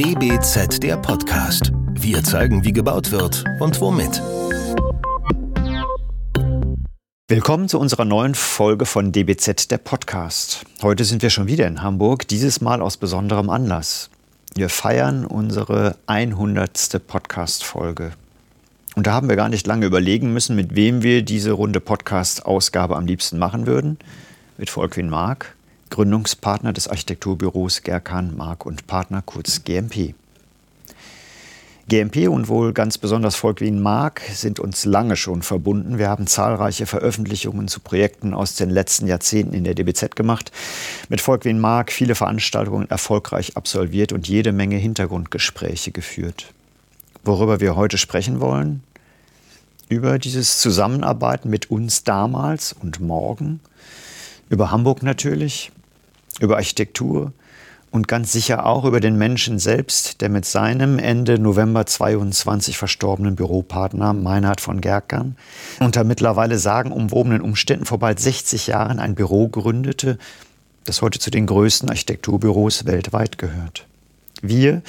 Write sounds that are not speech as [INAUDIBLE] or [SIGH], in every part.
DBZ der Podcast. Wir zeigen, wie gebaut wird und womit. Willkommen zu unserer neuen Folge von DBZ der Podcast. Heute sind wir schon wieder in Hamburg, dieses Mal aus besonderem Anlass. Wir feiern unsere 100. Podcast-Folge. Und da haben wir gar nicht lange überlegen müssen, mit wem wir diese runde Podcast-Ausgabe am liebsten machen würden. Mit Volkwin Mark, Gründungspartner des Architekturbüros Gerkan Mark und Partner, kurz GMP. GMP und wohl ganz besonders Volkwin Mark sind uns lange schon verbunden. Wir haben zahlreiche Veröffentlichungen zu Projekten aus den letzten Jahrzehnten in der DBZ gemacht. Mit Volkwin Mark viele Veranstaltungen erfolgreich absolviert und jede Menge Hintergrundgespräche geführt. Worüber wir heute sprechen wollen? Über dieses Zusammenarbeiten mit uns damals und morgen. Über Hamburg natürlich, über Architektur und ganz sicher auch über den Menschen selbst, der mit seinem Ende November 22 verstorbenen Büropartner Meinhard von Gerkern unter mittlerweile sagenumwobenen Umständen vor bald 60 Jahren ein Büro gründete, das heute zu den größten Architekturbüros weltweit gehört. Wir,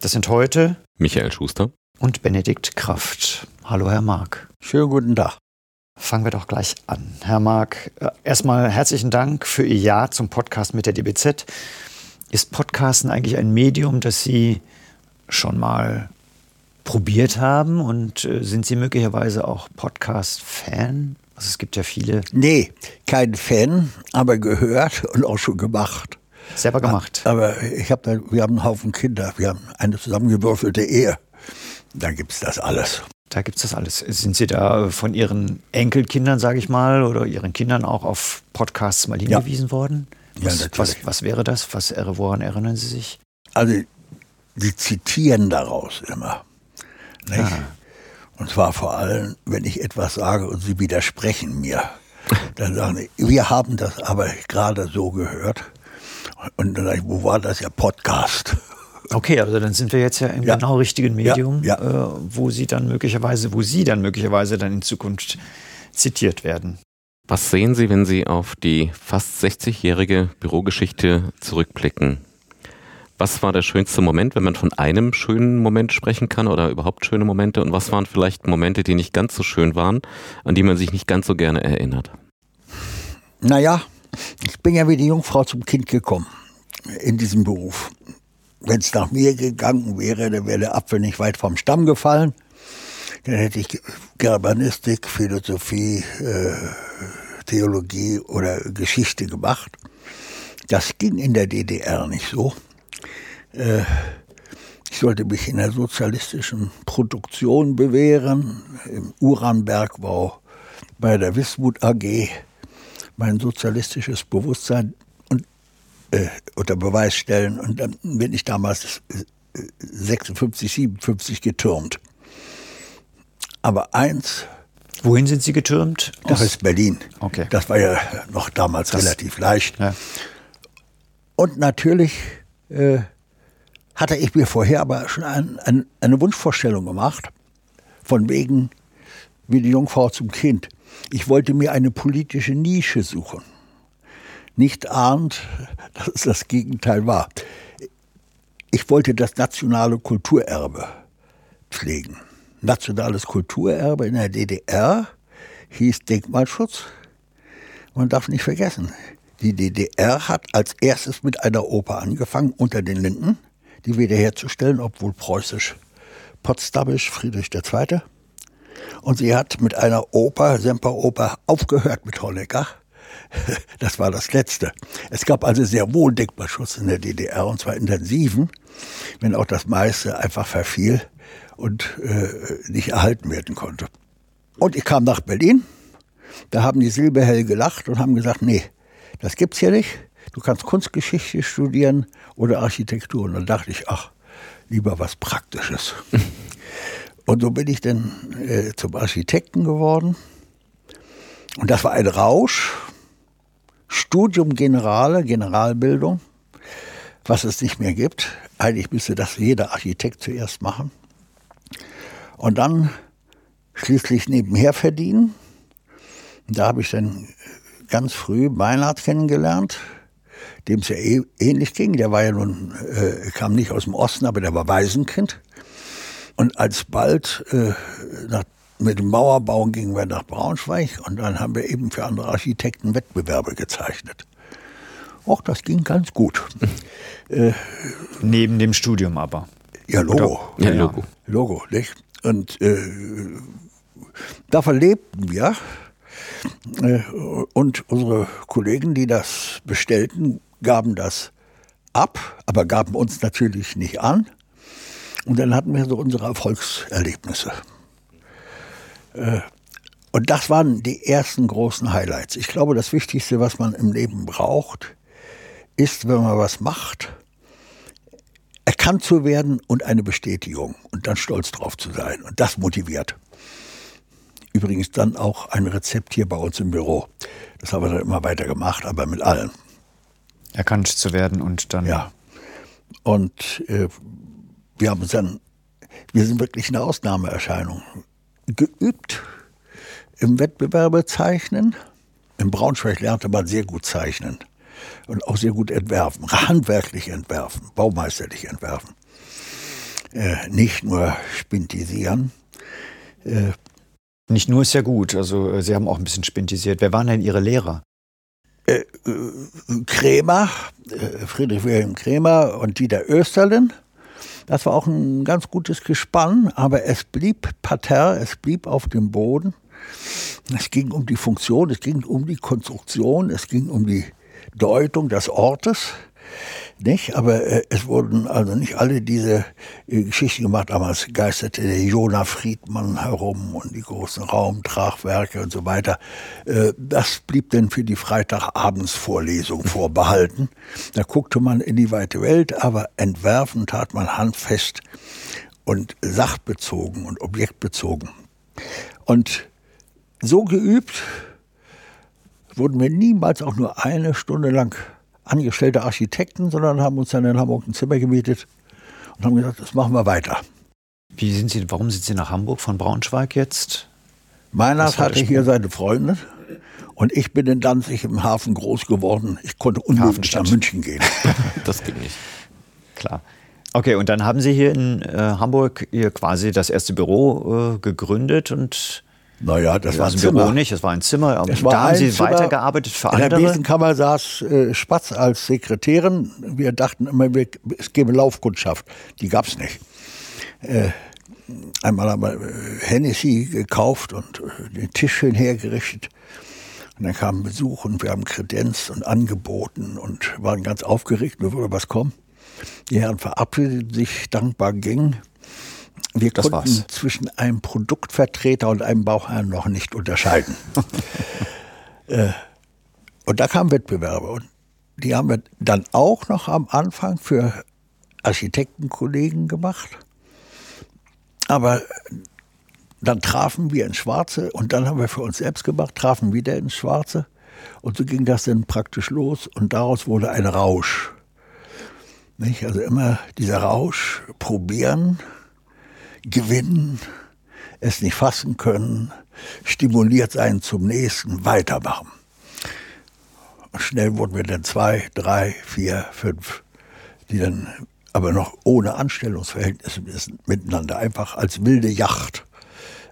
das sind heute Michael Schuster und Benedikt Kraft. Hallo, Herr Mark. Schönen guten Tag. Fangen wir doch gleich an. Herr Mark, äh, erstmal herzlichen Dank für Ihr Ja zum Podcast mit der DBZ. Ist Podcasten eigentlich ein Medium, das Sie schon mal probiert haben? Und äh, sind Sie möglicherweise auch Podcast-Fan? Also es gibt ja viele. Nee, kein Fan, aber gehört und auch schon gemacht. Selber gemacht. Aber ich hab wir haben einen Haufen Kinder, wir haben eine zusammengewürfelte Ehe. Da gibt es das alles. Da gibt es das alles. Sind Sie da von Ihren Enkelkindern, sage ich mal, oder Ihren Kindern auch auf Podcasts mal hingewiesen ja. worden? Was, ja, was, was, wäre das? Was, woran erinnern Sie sich? Also, Sie zitieren daraus immer. Ah. Und zwar vor allem, wenn ich etwas sage und Sie widersprechen mir. Dann sagen Sie, wir haben das aber gerade so gehört. Und dann sage ich, wo war das ja Podcast? Okay, also dann sind wir jetzt ja im ja. genau richtigen Medium, ja, ja. Äh, wo Sie dann möglicherweise, wo Sie dann möglicherweise dann in Zukunft zitiert werden. Was sehen Sie, wenn Sie auf die fast 60-jährige Bürogeschichte zurückblicken? Was war der schönste Moment, wenn man von einem schönen Moment sprechen kann oder überhaupt schöne Momente? Und was waren vielleicht Momente, die nicht ganz so schön waren, an die man sich nicht ganz so gerne erinnert? Naja, ich bin ja wie die Jungfrau zum Kind gekommen in diesem Beruf wenn es nach mir gegangen wäre, dann wäre der Apfel nicht weit vom Stamm gefallen. Dann hätte ich Germanistik, Philosophie, äh, Theologie oder Geschichte gemacht. Das ging in der DDR nicht so. Äh, ich sollte mich in der sozialistischen Produktion bewähren, im Uranbergbau, bei der Wismut AG. Mein sozialistisches Bewusstsein äh, unter Beweis stellen. Und dann bin ich damals 56, 57 getürmt. Aber eins. Wohin sind Sie getürmt? Nach ist Berlin. Okay. Das war ja noch damals das, relativ leicht. Ja. Und natürlich äh, hatte ich mir vorher aber schon ein, ein, eine Wunschvorstellung gemacht, von wegen wie die Jungfrau zum Kind. Ich wollte mir eine politische Nische suchen nicht ahnt, dass es das Gegenteil war. Ich wollte das nationale Kulturerbe pflegen. Nationales Kulturerbe in der DDR hieß Denkmalschutz. Man darf nicht vergessen, die DDR hat als erstes mit einer Oper angefangen, unter den Linden, die wiederherzustellen, obwohl preußisch, potsdamisch, Friedrich II. Und sie hat mit einer Oper, Semperoper, aufgehört mit Honecker [LAUGHS] Das war das Letzte. Es gab also sehr wohl Denkmalschutz in der DDR und zwar intensiven, wenn auch das meiste einfach verfiel und äh, nicht erhalten werden konnte. Und ich kam nach Berlin, da haben die Silberhell gelacht und haben gesagt, nee, das gibt's hier nicht. Du kannst Kunstgeschichte studieren oder Architektur. Und dann dachte ich, ach, lieber was Praktisches. [LAUGHS] und so bin ich dann äh, zum Architekten geworden. Und das war ein Rausch, Studium Generale, Generalbildung, was es nicht mehr gibt. Eigentlich müsste das jeder Architekt zuerst machen. Und dann schließlich nebenher verdienen. Da habe ich dann ganz früh Meinhard kennengelernt, dem es ja eh, ähnlich ging. Der war ja nun, äh, kam nicht aus dem Osten, aber der war Waisenkind. Und alsbald äh, nach, mit dem Mauerbau gingen wir nach Braunschweig und dann haben wir eben für andere Architekten Wettbewerbe gezeichnet. Och, das ging ganz gut. [LAUGHS] äh, Neben dem Studium aber. Ja, Logo. Ja, Logo. Logo, nicht? Und äh, davon lebten wir. Äh, und unsere Kollegen, die das bestellten, gaben das ab, aber gaben uns natürlich nicht an. Und dann hatten wir so unsere Erfolgserlebnisse. Äh, und das waren die ersten großen Highlights. Ich glaube, das Wichtigste, was man im Leben braucht, ist, wenn man was macht, erkannt zu werden und eine Bestätigung und dann stolz drauf zu sein. Und das motiviert. Übrigens dann auch ein Rezept hier bei uns im Büro. Das haben wir dann immer weiter gemacht, aber mit allen. Erkannt zu werden und dann. Ja. Und äh, wir haben uns dann, wir sind wirklich eine Ausnahmeerscheinung. Geübt im Wettbewerbe zeichnen. In Braunschweig lernte man sehr gut zeichnen und auch sehr gut entwerfen, handwerklich entwerfen, baumeisterlich entwerfen. Äh, nicht nur spintisieren. Äh, nicht nur ist ja gut, also äh, Sie haben auch ein bisschen spintisiert. Wer waren denn Ihre Lehrer? Äh, äh Krämer, Friedrich Wilhelm Krämer und Dieter Österlen. Das war auch ein ganz gutes Gespann, aber es blieb parterre, es blieb auf dem Boden. Es ging um die Funktion, es ging um die Konstruktion, es ging um die Deutung des Ortes. Nicht? Aber äh, es wurden also nicht alle diese äh, Geschichten gemacht. Damals geisterte der Jona Friedmann herum und die großen Raumtragwerke und so weiter. Äh, das blieb dann für die Freitagabendsvorlesung vorbehalten. Da guckte man in die weite Welt, aber entwerfen tat man handfest und sachbezogen und objektbezogen. Und so geübt wurden wir niemals auch nur eine Stunde lang angestellte Architekten, sondern haben uns dann in Hamburg ein Zimmer gemietet und haben gesagt, das machen wir weiter. Wie sind Sie, warum sind Sie nach Hamburg von Braunschweig jetzt? Meiners hatte hier seine Freundin und ich bin in Danzig im Hafen groß geworden. Ich konnte unmöglich nach München gehen. [LAUGHS] das geht nicht. Klar. Okay, und dann haben Sie hier in äh, Hamburg hier quasi das erste Büro äh, gegründet und naja, das, das war ein Zimmer. Büro nicht, das war ein Zimmer. Das war da haben Sie Zimmer. weitergearbeitet für in andere? In der Besenkammer saß äh, Spatz als Sekretärin. Wir dachten immer, es gäbe Laufkundschaft. Die gab es nicht. Äh, einmal haben wir äh, Hennessy gekauft und äh, den Tisch schön hergerichtet. Und dann kam Besuch und wir haben kredenzt und angeboten und waren ganz aufgeregt, nur würde was kommen. Die Herren verabschiedeten sich, dankbar gingen. Wir das konnten war's. zwischen einem Produktvertreter und einem Bauherrn noch nicht unterscheiden. [LAUGHS] äh, und da kamen Wettbewerbe. Und die haben wir dann auch noch am Anfang für Architektenkollegen gemacht. Aber dann trafen wir ins Schwarze und dann haben wir für uns selbst gemacht, trafen wieder ins Schwarze. Und so ging das dann praktisch los und daraus wurde ein Rausch. Nicht? Also immer dieser Rausch, probieren, gewinnen, es nicht fassen können, stimuliert sein zum nächsten, weitermachen. Und schnell wurden wir dann zwei, drei, vier, fünf, die dann aber noch ohne Anstellungsverhältnisse miteinander einfach als wilde Yacht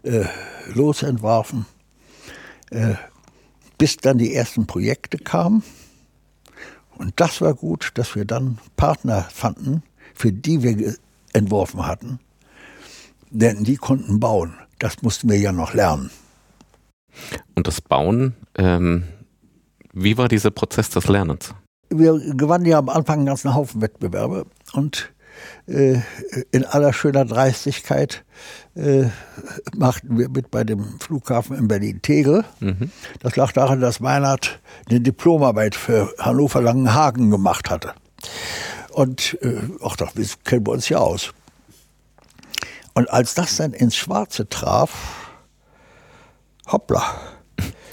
äh, losentwarfen, äh, bis dann die ersten Projekte kamen. Und das war gut, dass wir dann Partner fanden, für die wir entworfen hatten, denn die konnten bauen. Das mussten wir ja noch lernen. Und das Bauen, ähm, wie war dieser Prozess des Lernens? Wir gewannen ja am Anfang einen ganzen Haufen Wettbewerbe und äh, in aller schöner Dreistigkeit äh, machten wir mit bei dem Flughafen in Berlin-Tegel. Mhm. Das lag daran, dass Meinert eine Diplomarbeit für Hannover-Langenhagen gemacht hatte. Und äh, ach, das kennen wir uns ja aus. Und als das dann ins Schwarze traf, hoppla.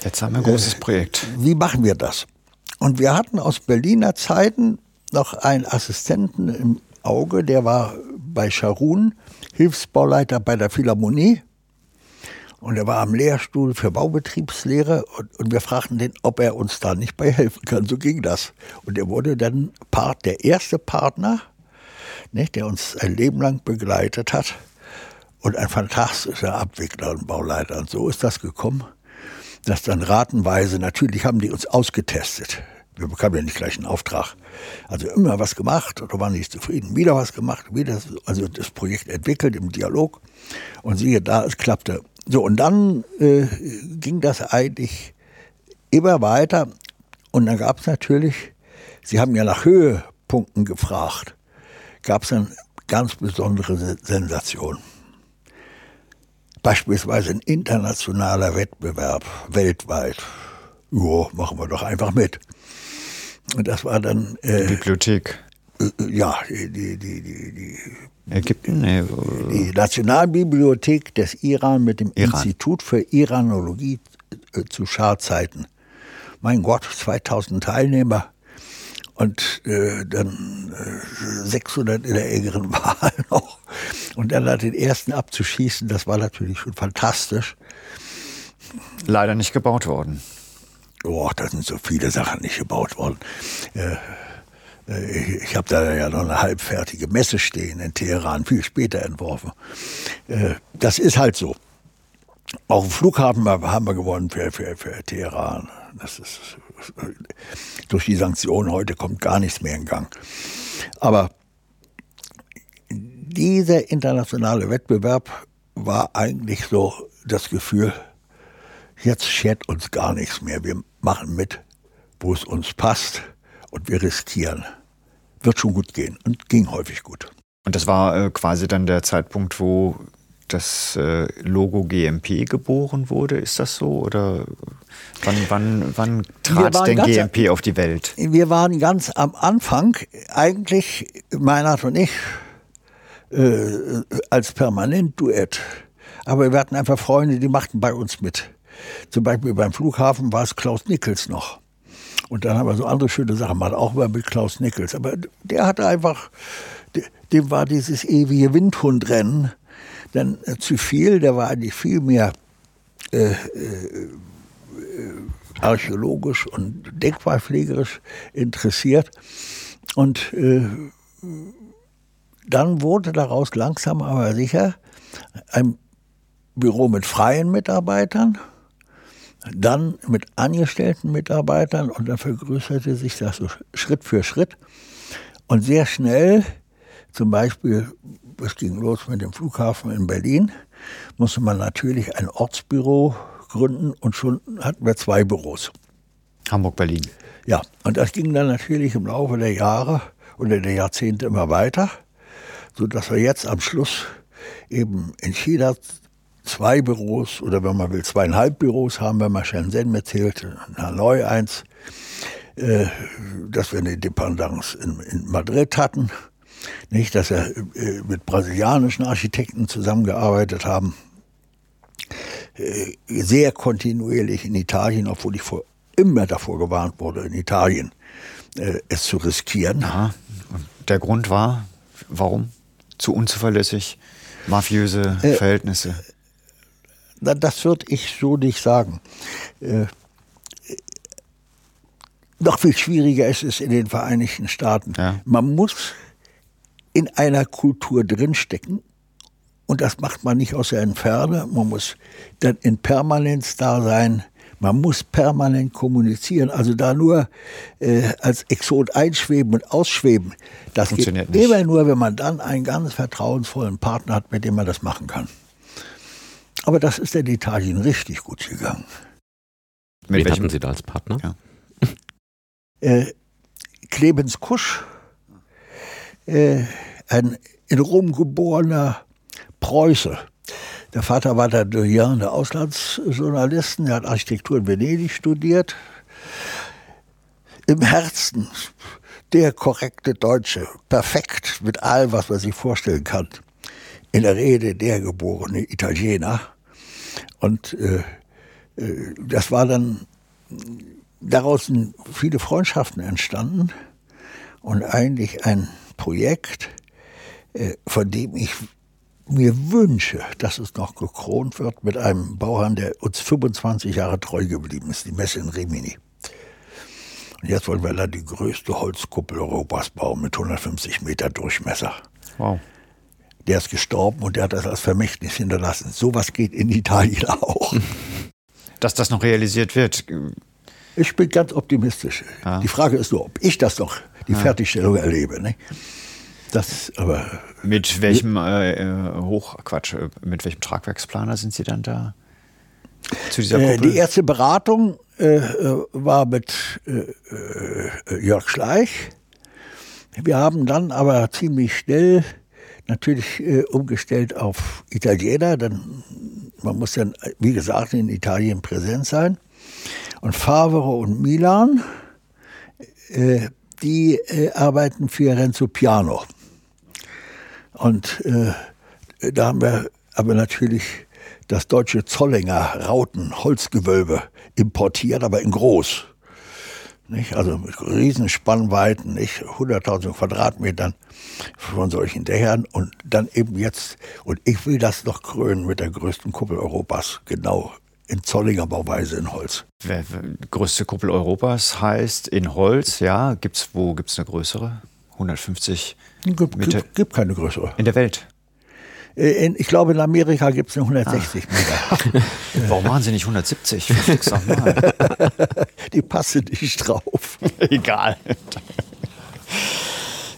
Jetzt haben wir ein großes äh, Projekt. Wie machen wir das? Und wir hatten aus Berliner Zeiten noch einen Assistenten im Auge, der war bei Scharun, Hilfsbauleiter bei der Philharmonie. Und er war am Lehrstuhl für Baubetriebslehre und, und, wir fragten den, ob er uns da nicht bei helfen kann. So ging das. Und er wurde dann Part, der erste Partner, nicht, der uns ein Leben lang begleitet hat und ein fantastischer Abwickler und Bauleiter. Und so ist das gekommen, dass dann ratenweise, natürlich haben die uns ausgetestet. Wir bekamen ja nicht gleich einen Auftrag. Also immer was gemacht oder waren nicht zufrieden. Wieder was gemacht, wieder, also das Projekt entwickelt im Dialog. Und siehe da, es klappte. So, und dann äh, ging das eigentlich immer weiter. Und dann gab es natürlich, Sie haben ja nach Höhepunkten gefragt, gab es dann ganz besondere Sensationen. Beispielsweise ein internationaler Wettbewerb weltweit. Jo, machen wir doch einfach mit. Und das war dann. Äh, die Bibliothek. Äh, ja, die, die, die, die, Ägypten? Nee. Die Nationalbibliothek des Iran mit dem Iran. Institut für Iranologie äh, zu Scharzeiten. Mein Gott, 2000 Teilnehmer und äh, dann äh, 600 in der engeren [LAUGHS] Wahl noch. Und dann den ersten abzuschießen, das war natürlich schon fantastisch. Leider nicht gebaut worden. Oh, da sind so viele Sachen nicht gebaut worden. Äh, äh ich habe da ja noch eine halbfertige Messe stehen in Teheran, viel später entworfen. Äh, das ist halt so. Auch im Flughafen haben wir gewonnen für, für, für Teheran. Das ist durch die Sanktionen heute kommt gar nichts mehr in Gang. Aber dieser internationale Wettbewerb war eigentlich so das Gefühl, jetzt schert uns gar nichts mehr. Wir machen mit, wo es uns passt und wir riskieren. Wird schon gut gehen und ging häufig gut. Und das war äh, quasi dann der Zeitpunkt, wo das äh, Logo GMP geboren wurde. Ist das so? Oder wann, wann, wann trat denn GMP auf die Welt? Wir waren ganz am Anfang, eigentlich Meinert und ich, äh, als Permanent-Duett. Aber wir hatten einfach Freunde, die machten bei uns mit. Zum Beispiel beim Flughafen war es Klaus Nickels noch. Und dann haben wir so andere schöne Sachen gemacht, auch mal mit Klaus Nickels. Aber der hatte einfach, dem war dieses ewige Windhundrennen dann äh, zu viel, der war eigentlich viel mehr äh, äh, archäologisch und denkmalpflegerisch interessiert. Und äh, dann wurde daraus langsam aber sicher ein Büro mit freien Mitarbeitern, dann mit angestellten Mitarbeitern und dann vergrößerte sich das so Schritt für Schritt. Und sehr schnell, zum Beispiel es ging los mit dem Flughafen in Berlin, musste man natürlich ein Ortsbüro gründen und schon hatten wir zwei Büros. Hamburg-Berlin. Ja, und das ging dann natürlich im Laufe der Jahre oder der Jahrzehnte immer weiter, sodass wir jetzt am Schluss eben in China zwei Büros oder wenn man will zweieinhalb Büros haben, wenn man Shenzhen mitzählt, in Hanoi eins, äh, dass wir eine Dependance in, in Madrid hatten nicht, dass er äh, mit brasilianischen Architekten zusammengearbeitet haben. Äh, sehr kontinuierlich in Italien, obwohl ich vor, immer davor gewarnt wurde, in Italien äh, es zu riskieren. Aha. Der Grund war, warum? Zu unzuverlässig, mafiöse Verhältnisse? Das würde ich so nicht sagen. Noch viel schwieriger ist es in den Vereinigten Staaten. Ja. Man muss in einer Kultur drinstecken. Und das macht man nicht aus der Entferne. Man muss dann in Permanenz da sein. Man muss permanent kommunizieren. Also da nur äh, als Exot einschweben und ausschweben, das geht nicht. immer nur, wenn man dann einen ganz vertrauensvollen Partner hat, mit dem man das machen kann. Aber das ist in Italien richtig gut gegangen. Mit Wen hatten Sie da als Partner? Ja. Äh, Clemens Kusch äh, ein in Rom geborener Preuße. Der Vater war der Doyen der Auslandsjournalisten, er hat Architektur in Venedig studiert. Im Herzen der korrekte Deutsche, perfekt mit allem, was man sich vorstellen kann. In der Rede der geborene Italiener. Und äh, äh das war dann, daraus sind viele Freundschaften entstanden und eigentlich ein Projekt, äh, von dem ich mir wünsche, dass es noch gekront wird mit einem Bauherrn, der uns 25 Jahre treu geblieben ist, die Messe in Rimini. Und jetzt wollen wir da die größte Holzkuppel Europas bauen mit 150 Meter Durchmesser. Wow. Der ist gestorben und der hat das als Vermächtnis hinterlassen. Sowas geht in Italien auch. [LAUGHS] Dass das noch realisiert wird. Ich bin ganz optimistisch. Ja. Die Frage ist nur, ob ich das noch, die ja. Fertigstellung erlebe. Ne? Das, aber mit welchem äh, äh Hochquatsch, äh, mit welchem Tragwerksplaner sind Sie dann da? Zu dieser äh, die erste Beratung äh, war mit Jörg Schleich. Wir haben dann aber ziemlich schnell natürlich umgestellt auf Italiener. Dann, man muss dann, wie gesagt, in Italien präsent sein. Und Favre und Milan, die arbeiten für Renzo Piano. Und äh, da haben wir aber natürlich das deutsche Zollinger Rauten-Holzgewölbe importiert, aber in groß. Nicht? Also mit riesen nicht? 100.000 Quadratmetern von solchen Dächern und dann eben jetzt, und ich will das noch krönen mit der größten Kuppel Europas, genau in Zollinger Bauweise in Holz. Größte Kuppel Europas heißt in Holz, ja. Gibt's, wo gibt es eine größere? 150 Gibt, gibt, gibt keine größere. In der Welt? Äh, in, ich glaube, in Amerika gibt es eine 160 ah. Meter. [LAUGHS] Warum machen sie nicht 170? [LAUGHS] Die passen nicht drauf. [LAUGHS] Egal.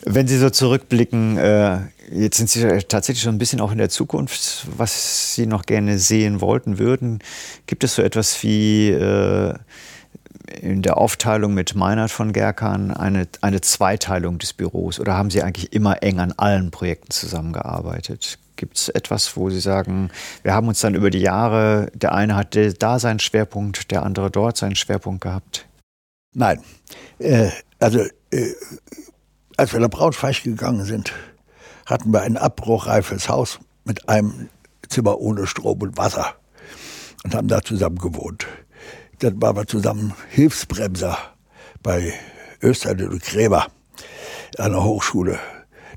Wenn Sie so zurückblicken, äh, jetzt sind Sie tatsächlich schon ein bisschen auch in der Zukunft, was Sie noch gerne sehen wollten würden. Gibt es so etwas wie äh, in der Aufteilung mit Meinert von Gerkan eine, eine Zweiteilung des Büros oder haben Sie eigentlich immer eng an allen Projekten zusammengearbeitet? Gibt es etwas, wo Sie sagen, wir haben uns dann über die Jahre, der eine hatte da seinen Schwerpunkt, der andere dort seinen Schwerpunkt gehabt? Nein. Äh, also, äh, als wir nach Braunschweig gegangen sind, hatten wir ein abbruchreifes Haus mit einem Zimmer ohne Strom und Wasser und haben da zusammen gewohnt. Dann waren wir zusammen Hilfsbremser bei Österreich und Gräber an der Hochschule.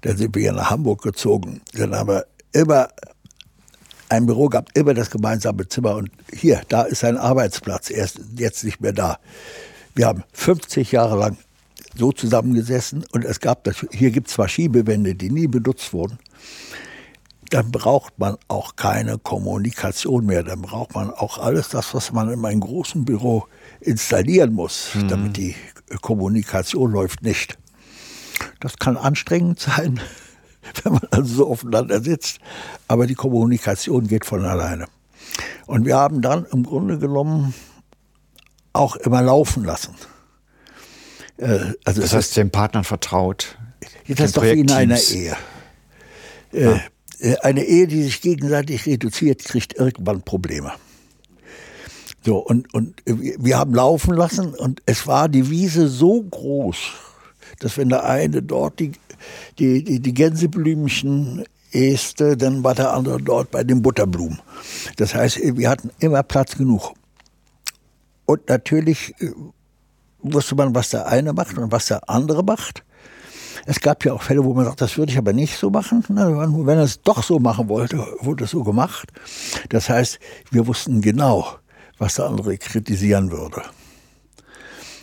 Dann sind wir hier nach Hamburg gezogen. Dann haben wir immer ein Büro gehabt, immer das gemeinsame Zimmer. Und hier, da ist ein Arbeitsplatz. Er ist jetzt nicht mehr da. Wir haben 50 Jahre lang so zusammengesessen und es gab, das, hier gibt es zwar Schiebewände, die nie benutzt wurden dann braucht man auch keine Kommunikation mehr. Dann braucht man auch alles das, was man in einem großen Büro installieren muss, mhm. damit die Kommunikation läuft, nicht. Das kann anstrengend sein, [LAUGHS] wenn man also so aufeinander sitzt, aber die Kommunikation geht von alleine. Und wir haben dann im Grunde genommen auch immer laufen lassen. Äh, also das heißt, den Partnern vertraut. Das ist doch wie in einer Ehe. Äh, ja. Äh, eine Ehe, die sich gegenseitig reduziert, kriegt irgendwann Probleme. So, und, und wir haben laufen lassen und es war die Wiese so groß, dass wenn der eine dort die, die, die, die Gänseblümchen äste, dann war der andere dort bei den Butterblumen. Das heißt, wir hatten immer Platz genug. Und natürlich äh, wusste man, was der eine macht und was der andere macht. Es gab ja auch Fälle, wo man sagt, das würde ich aber nicht so machen. Wenn er es doch so machen wollte, wurde es so gemacht. Das heißt, wir wussten genau, was der andere kritisieren würde.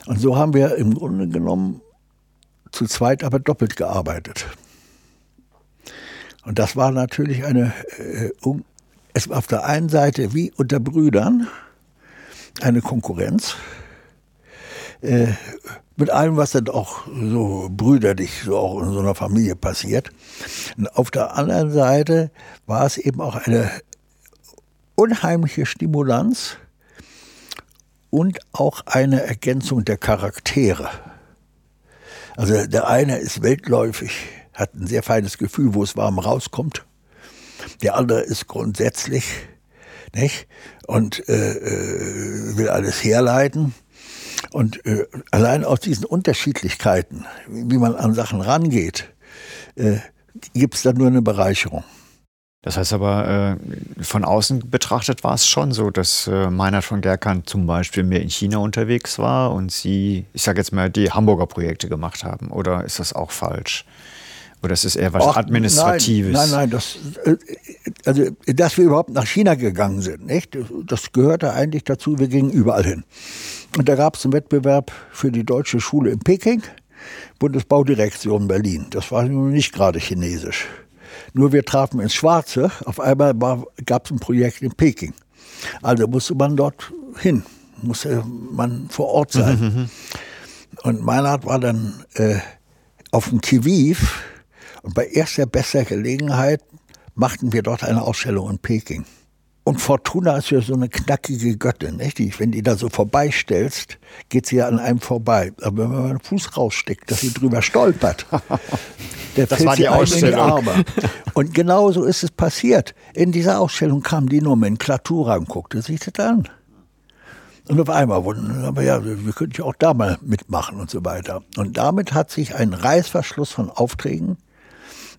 Und so haben wir im Grunde genommen zu zweit aber doppelt gearbeitet. Und das war natürlich eine, äh, es war auf der einen Seite wie unter Brüdern eine Konkurrenz. Äh, mit allem, was dann auch so brüderlich so auch in so einer Familie passiert. Und auf der anderen Seite war es eben auch eine unheimliche Stimulanz und auch eine Ergänzung der Charaktere. Also der eine ist weltläufig, hat ein sehr feines Gefühl, wo es warm rauskommt. Der andere ist grundsätzlich nicht und äh, äh will alles herleiten. Und äh, allein aus diesen Unterschiedlichkeiten, wie man an Sachen rangeht, äh, gibt es dann nur eine Bereicherung. Das heißt aber, äh, von außen betrachtet war es schon so, dass äh, Meinert von Gerkan zum Beispiel mehr in China unterwegs war und Sie, ich sage jetzt mal, die Hamburger Projekte gemacht haben. Oder ist das auch falsch? Oder ist es eher was Ach, Administratives? Nein, nein, nein das, äh, also, dass wir überhaupt nach China gegangen sind, nicht? das gehörte eigentlich dazu, wir gingen überall hin. Und da gab es einen Wettbewerb für die deutsche Schule in Peking, Bundesbaudirektion Berlin. Das war nun nicht gerade chinesisch. Nur wir trafen ins Schwarze. Auf einmal gab es ein Projekt in Peking. Also musste man dort hin, musste man vor Ort sein. Mhm, mhm. Und Meinhard war dann äh, auf dem Kiviv und bei erster bester Gelegenheit machten wir dort eine Ausstellung in Peking. Und Fortuna ist ja so eine knackige Göttin, nicht? Wenn die da so vorbeistellst, geht sie ja an einem vorbei. Aber wenn man einen Fuß raussteckt, dass sie drüber stolpert, [LAUGHS] der das war die Ausstellung. In die Arme. Und genau so ist es passiert. In dieser Ausstellung kam die Nomenklatura und guckte sich das an. Und auf einmal wurden, aber ja, wir könnten ja auch da mal mitmachen und so weiter. Und damit hat sich ein Reißverschluss von Aufträgen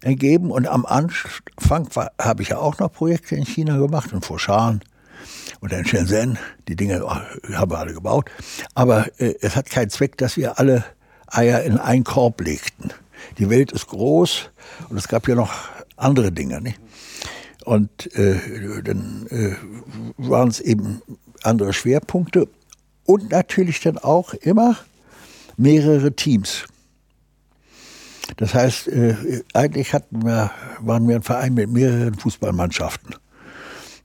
ergeben. Und am Anfang habe ich ja auch noch Projekte in China gemacht, in Foshan oder in Shenzhen. Die Dinge haben wir alle gebaut. Aber äh, es hat keinen Zweck, dass wir alle Eier in einen Korb legten. Die Welt ist groß und es gab ja noch andere Dinge. Nicht? Und äh, dann äh, waren es eben andere Schwerpunkte und natürlich dann auch immer mehrere Teams. Das heißt, äh, eigentlich hatten wir, waren wir ein Verein mit mehreren Fußballmannschaften,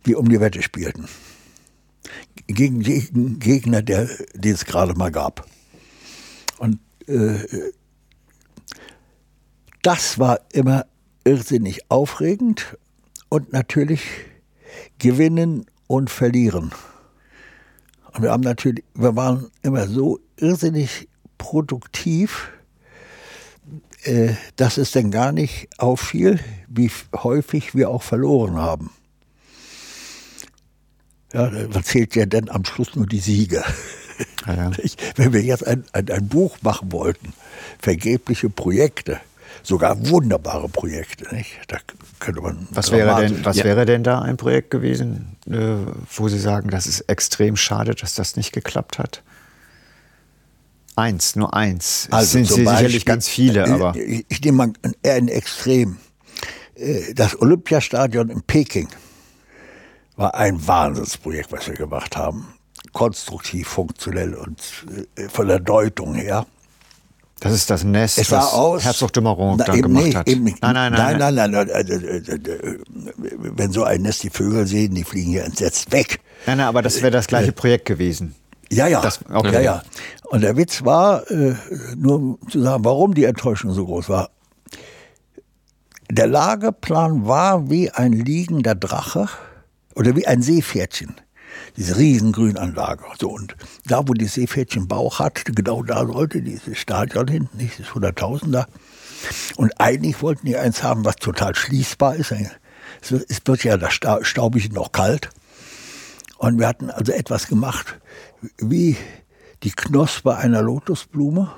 die um die Wette spielten. Gegen jeden Gegner, der, den es gerade mal gab. Und äh, das war immer irrsinnig aufregend und natürlich gewinnen und verlieren. Und wir haben natürlich, wir waren immer so irrsinnig produktiv, äh, dass es dann gar nicht auffiel, wie häufig wir auch verloren haben. Ja, da zählt ja dann am Schluss nur die Siege. Ja, ja. Wenn wir jetzt ein, ein, ein, Buch machen wollten, vergebliche Projekte, sogar wunderbare Projekte, nicht? da könnte man. Was, wäre denn, was ja. wäre denn da ein Projekt gewesen, äh, wo Sie sagen, das ist extrem schade, dass das nicht geklappt hat? Eins, nur eins. Also es sind Beispiel, sicherlich ganz viele, äh, aber. Ich, ich nehme mal eher ein Extrem. Äh, das Olympiastadion in Peking war ein Wahnsinnsprojekt, was wir gemacht haben. Konstruktiv, funktionell und äh, von der Deutung her. Das ist das Nest, es was aus, Herzog de Marron dann gemacht nee, hat. Eben nicht. Nein, nein, nein. nein, nein, nein, nein Wenn so ein Nest die Vögel sehen, die fliegen ja entsetzt weg. Nein, nein, aber das wäre das gleiche Projekt gewesen. Ja, ja. Das, okay. ja, ja. Und der Witz war, äh, nur zu sagen, warum die Enttäuschung so groß war. Der Lageplan war wie ein liegender Drache oder wie ein Seepferdchen. Diese Riesengrünanlage. So, und da, wo die Seepferdchen Bauch hat, genau da sollte dieses Stadion hin, nicht das Hunderttausender. Und eigentlich wollten die eins haben, was total schließbar ist. Es wird ja das staubig noch kalt. Und wir hatten also etwas gemacht, wie die Knospe einer Lotusblume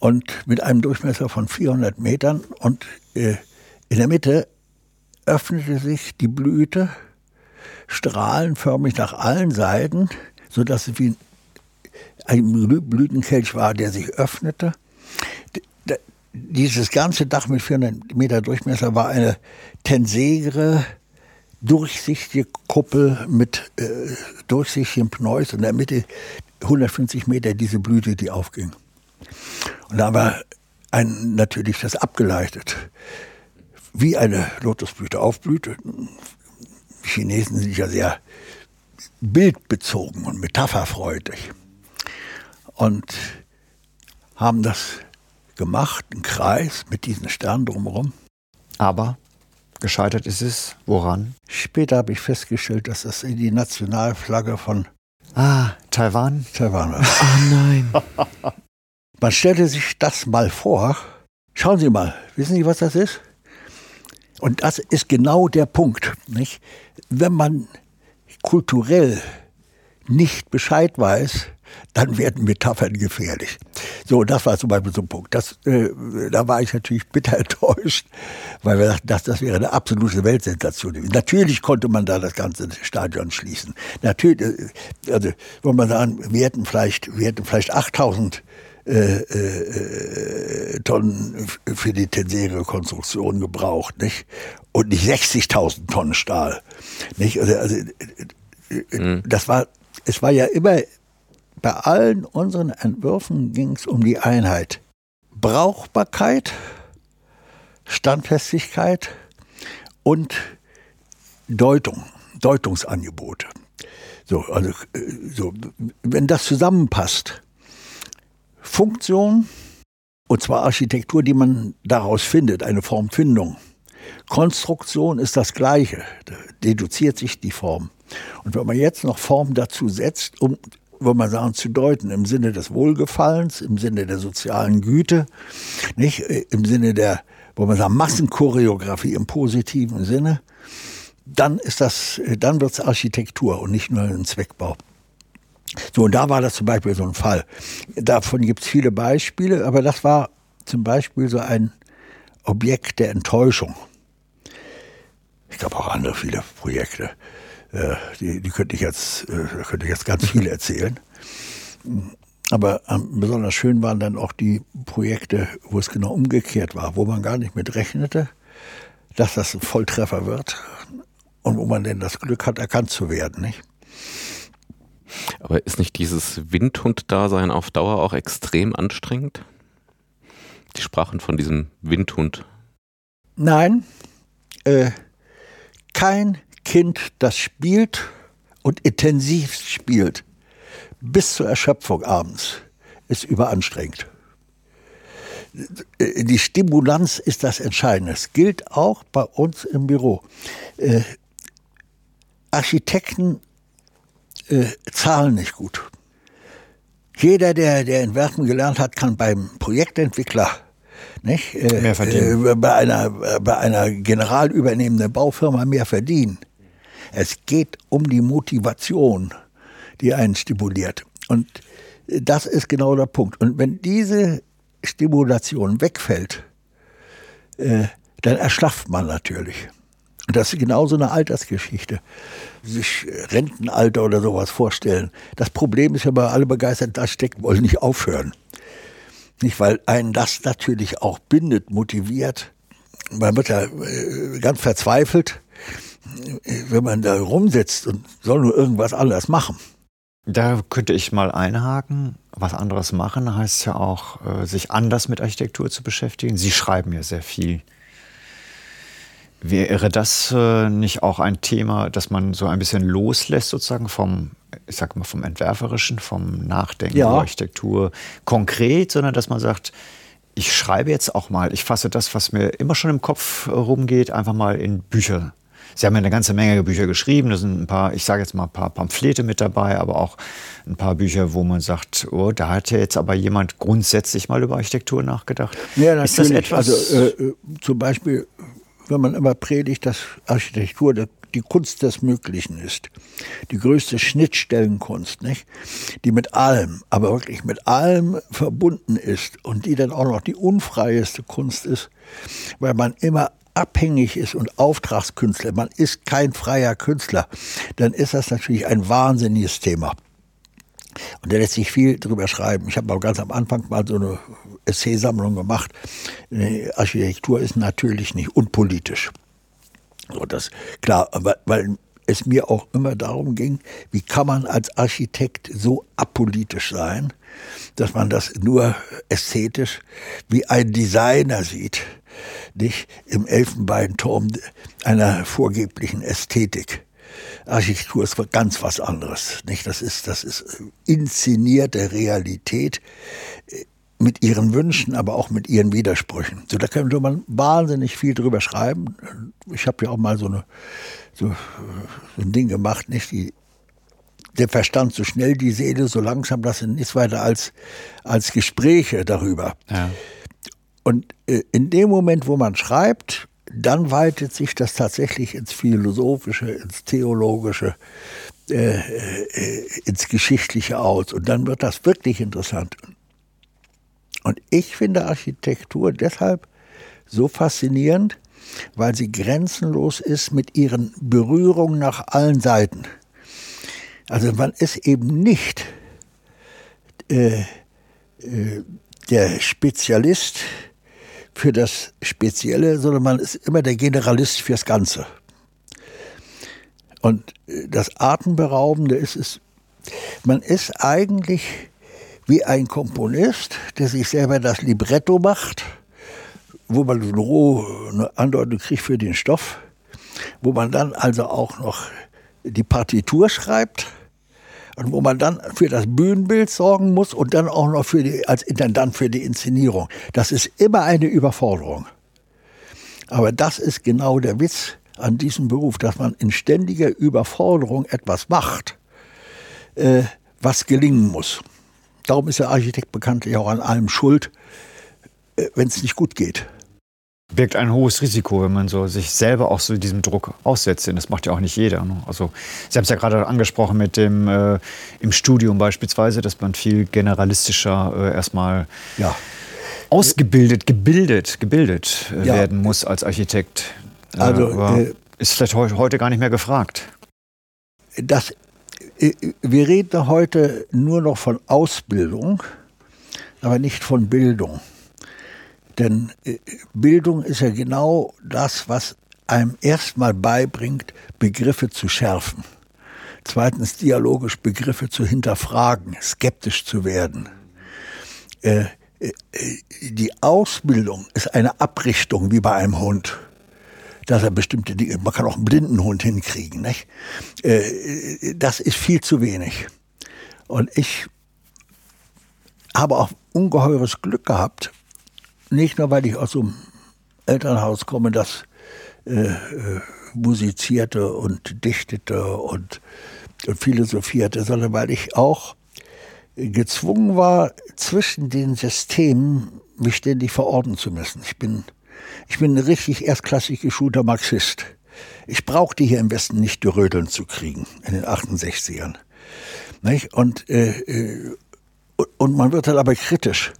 und mit einem Durchmesser von 400 Metern. Und äh, in der Mitte öffnete sich die Blüte strahlenförmig nach allen Seiten, sodass es wie ein Blütenkelch war, der sich öffnete. Dieses ganze Dach mit 400 Meter Durchmesser war eine Tensegre durchsichtige Kuppel mit äh, durchsichtigen Pneus und in der Mitte 150 Meter diese Blüte, die aufging. Und da war ein, natürlich das abgeleitet. Wie eine Lotusblüte aufblüht. Die Chinesen sind ja sehr bildbezogen und metapherfreudig. Und haben das gemacht, einen Kreis mit diesen Sternen drumherum. Aber Gescheitert ist es. Woran? Später habe ich festgestellt, dass das die Nationalflagge von Ah, Taiwan? Taiwan war. Ah, nein. [LAUGHS] [LAUGHS] Man stellte sich das mal vor. Schauen Sie mal, wissen Sie, was das ist? Und das ist genau der Punkt. Nicht? Wenn man kulturell nicht Bescheid weiß, dann werden Metaphern gefährlich. So, das war zum Beispiel so ein Punkt. Das, äh, da war ich natürlich bitter [LAUGHS] enttäuscht, weil wir dachten, das, das wäre eine absolute Weltsensation. Natürlich konnte man da das ganze Stadion schließen. Natürlich, äh, also, wollen wir sagen, wir hätten vielleicht, wir hätten vielleicht 8000 äh, äh, Tonnen für die Tenserie-Konstruktion gebraucht, nicht? Und nicht 60.000 Tonnen Stahl, nicht? Also, also mhm. das war, es war ja immer, bei allen unseren Entwürfen ging es um die Einheit. Brauchbarkeit, Standfestigkeit und Deutung, Deutungsangebote. So, also, äh, so, wenn das zusammenpasst, Funktion, und zwar Architektur, die man daraus findet, eine Formfindung. Konstruktion ist das Gleiche, da deduziert sich die Form. Und wenn man jetzt noch Form dazu setzt, um, wollen wir sagen, zu deuten, im Sinne des Wohlgefallens, im Sinne der sozialen Güte, nicht äh, im Sinne der, wollen wir sagen, Massenchoreografie im positiven Sinne, dann ist das, äh, dann wird es Architektur und nicht nur ein Zweckbau. So, und da war das zum Beispiel so ein Fall. Davon gibt es viele Beispiele, aber das war zum Beispiel so ein Objekt der Enttäuschung. Ich glaube auch andere viele Projekte. Äh, die, die könnte ich jetzt, äh, könnte ich jetzt ganz viele erzählen. Aber ähm, besonders schön waren dann auch die Projekte, wo es genau umgekehrt war, wo man gar nicht mit rechnete, dass das ein Volltreffer wird und wo man denn das Glück hat, erkannt zu werden. Nicht? Aber ist nicht dieses Windhund-Dasein auf Dauer auch extrem anstrengend? Die sprachen von diesem Windhund. Nein, äh, kein Kind, das spielt und intensiv spielt, bis zur Erschöpfung abends, ist überanstrengend. Die Stimulanz ist das Entscheidende. Es gilt auch bei uns im Büro. Äh, Architekten äh, zahlen nicht gut. Jeder, der, der Entwerfen gelernt hat, kann beim Projektentwickler nicht, äh, mehr verdienen. Äh, bei, einer, bei einer general übernehmenden Baufirma mehr verdienen. Es geht um die Motivation, die einen stimuliert. Und das ist genau der Punkt. Und wenn diese Stimulation wegfällt, äh, dann erschlafft man natürlich. Und das ist genauso eine Altersgeschichte. Sich Rentenalter oder sowas vorstellen. Das Problem ist ja bei alle begeistert da stecken wollen, nicht aufhören. Nicht, weil einen das natürlich auch bindet, motiviert. Man wird ja äh, ganz verzweifelt, wenn man da rumsitzt und soll nur irgendwas anderes machen. Da könnte ich mal einhaken. Was anderes machen heißt ja auch, äh, sich anders mit Architektur zu beschäftigen. Sie schreiben ja sehr viel. Wäre das äh, nicht auch ein Thema, dass man so ein bisschen loslässt, sozusagen vom, ich sag mal, vom Entwerferischen, vom Nachdenken ja. über Architektur konkret, sondern dass man sagt, ich schreibe jetzt auch mal, ich fasse das, was mir immer schon im Kopf rumgeht, einfach mal in Bücher. Sie haben ja eine ganze Menge Bücher geschrieben, da sind ein paar, ich sage jetzt mal ein paar Pamphlete mit dabei, aber auch ein paar Bücher, wo man sagt, oh, da hat ja jetzt aber jemand grundsätzlich mal über Architektur nachgedacht. Ja, natürlich. Ist das etwas? Also, äh, äh zum Beispiel wenn man immer predigt, dass Architektur die Kunst des Möglichen ist. Die größte Schnittstellenkunst, nicht? Die mit allem, aber wirklich mit allem verbunden ist und die dann auch noch die unfreieste Kunst ist, weil man immer abhängig ist und Auftragskünstler, man ist kein freier Künstler, dann ist das natürlich ein wahnsinniges Thema. Und da lässt sich viel drüber schreiben. Ich habe auch ganz am Anfang mal so eine Essaysammlung gemacht. Architektur ist natürlich nicht unpolitisch. So, das, klar, weil, weil es mir auch immer darum ging, wie kann man als Architekt so apolitisch sein, dass man das nur ästhetisch wie ein Designer sieht, nicht im Elfenbeinturm einer vorgeblichen Ästhetik. Architektur ist ganz was anderes. Nicht? Das, ist, das ist inszenierte Realität äh, mit ihren Wünschen, aber auch mit ihren Widersprüchen. So, da könnte man wahnsinnig viel drüber schreiben. Ich habe ja auch mal so, eine, so, so ein Ding gemacht, nicht die, der Verstand so schnell, die Seele so langsam, das sind nichts weiter als, als Gespräche darüber. Ja. Und äh, in dem Moment, wo man schreibt, dann weitet sich das tatsächlich ins Philosophische, ins Theologische, äh, äh, ins Geschichtliche aus. Und dann wird das wirklich interessant. Und ich finde Architektur deshalb so faszinierend, weil sie grenzenlos ist mit ihren Berührungen nach allen Seiten. Also man ist eben nicht äh, äh, der Spezialist für das Spezielle, sondern man ist immer der Generalist fürs Ganze. Und äh, das Atemberaubende ist es, man ist eigentlich wie ein Komponist, der sich selber das Libretto macht, wo man eine Andeutung kriegt für den Stoff, wo man dann also auch noch die Partitur schreibt und wo man dann für das Bühnenbild sorgen muss und dann auch noch für die, als Intendant für die Inszenierung. Das ist immer eine Überforderung. Aber das ist genau der Witz an diesem Beruf, dass man in ständiger Überforderung etwas macht, äh, was gelingen muss. Darum ist der Architekt bekanntlich auch an allem schuld, äh, wenn es nicht gut geht birgt ein hohes Risiko, wenn man so sich selber auch so diesem Druck aussetzt. Das macht ja auch nicht jeder. Ne? Also Sie haben es ja gerade angesprochen mit dem äh, im Studium beispielsweise, dass man viel generalistischer äh, erstmal ja. ausgebildet, gebildet, gebildet äh, ja. werden muss als Architekt. Äh, also äh, ist vielleicht heute gar nicht mehr gefragt. Das, äh, wir reden heute nur noch von Ausbildung, aber nicht von Bildung. Denn äh, Bildung ist ja genau das, was einem erstmal beibringt, Begriffe zu schärfen. Zweitens dialogisch Begriffe zu hinterfragen, skeptisch zu werden. Äh, äh, die Ausbildung ist eine Abrichtung wie bei einem Hund. Dass er bestimmte Dinge, man kann auch einen blinden Hund hinkriegen. Nicht? Das ist viel zu wenig. Und ich habe auch ungeheures Glück gehabt, nicht nur, weil ich aus so einem Elternhaus komme, das äh, äh, musizierte und dichtete und, und philosophierte, sondern weil ich auch gezwungen war, zwischen den Systemen mich ständig verorten zu müssen. Ich bin, ich bin ein richtig erstklassig geschulter Marxist. Ich brauchte hier im Westen nicht gerödeln zu kriegen in den 68ern. Nicht? Und, äh, äh und man wird dann aber kritisch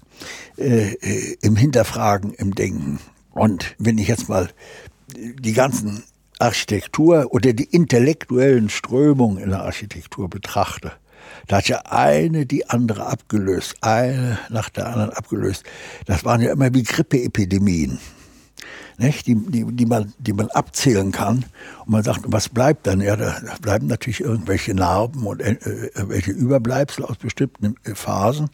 äh, äh, im Hinterfragen, im Denken. Und wenn ich jetzt mal die ganzen Architektur oder die intellektuellen Strömungen in der Architektur betrachte, da hat ja eine die andere abgelöst, eine nach der anderen abgelöst. Das waren ja immer wie Grippeepidemien, nicht? Die, die, die, man, die man abzählen kann. Und man sagt, was bleibt dann? Ja, da bleiben natürlich irgendwelche Narben und äh, irgendwelche Überbleibsel aus bestimmten äh, Phasen.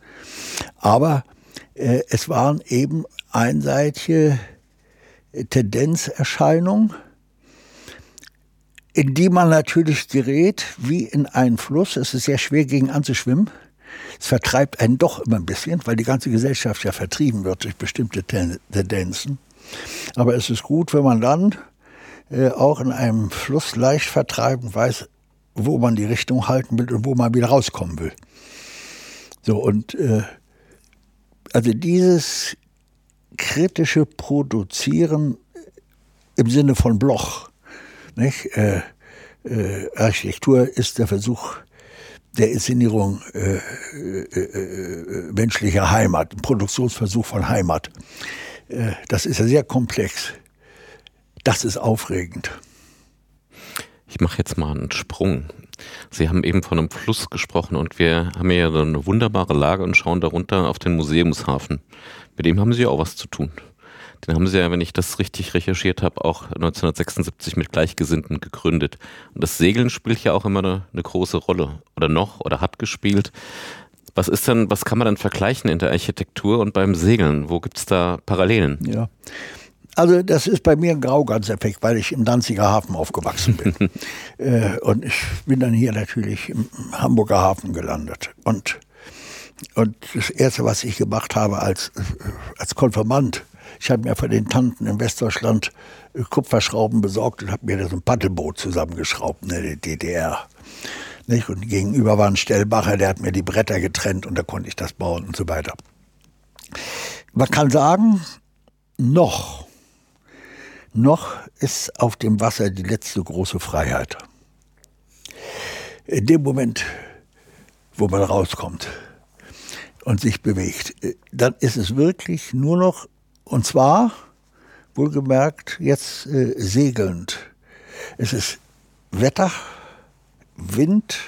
Aber äh, es waren eben einseitige Tendenzerscheinungen, in die man natürlich gerät wie in einen Fluss. Es ist sehr schwer gegen anzuschwimmen. Es vertreibt einen doch immer ein bisschen, weil die ganze Gesellschaft ja vertrieben wird durch bestimmte Tendenzen. Aber es ist gut, wenn man dann äh, auch in einem Fluss leicht vertreiben weiß, wo man die Richtung halten will und wo man wieder rauskommen will. So, und äh, also dieses kritische Produzieren im Sinne von Bloch. Nicht? Äh, äh, Architektur ist der Versuch der Inszenierung äh, äh, äh menschlicher Heimat, ein Produktionsversuch von Heimat. Äh, das ist ja sehr komplex. Das ist aufregend. Ich mache jetzt mal einen Sprung. Sie haben eben von einem Fluss gesprochen und wir haben ja eine wunderbare Lage und schauen darunter auf den Museumshafen. Mit dem haben Sie auch was zu tun. Den haben Sie ja, wenn ich das richtig recherchiert habe, auch 1976 mit Gleichgesinnten gegründet. Und das Segeln spielt ja auch immer eine, eine große Rolle oder noch oder hat gespielt. Was ist denn, was kann man dann vergleichen in der Architektur und beim Segeln? Wo gibt es da Parallelen? Ja. Also das ist bei mir ein Grauganseffekt, weil ich im Danziger Hafen aufgewachsen bin. [LAUGHS] äh, und ich bin dann hier natürlich im Hamburger Hafen gelandet. Und, und das Erste, was ich gemacht habe als, als Konfirmand, ich habe mir von den Tanten in Westdeutschland Kupferschrauben besorgt und habe mir so ein Paddelboot zusammengeschraubt in der DDR. Nicht? Und gegenüber war ein Stellbacher, der hat mir die Bretter getrennt und da konnte ich das bauen und so weiter. Man kann sagen, noch noch ist auf dem Wasser die letzte große Freiheit. In dem Moment, wo man rauskommt und sich bewegt, dann ist es wirklich nur noch, und zwar, wohlgemerkt, jetzt äh, segelnd. Es ist Wetter, Wind,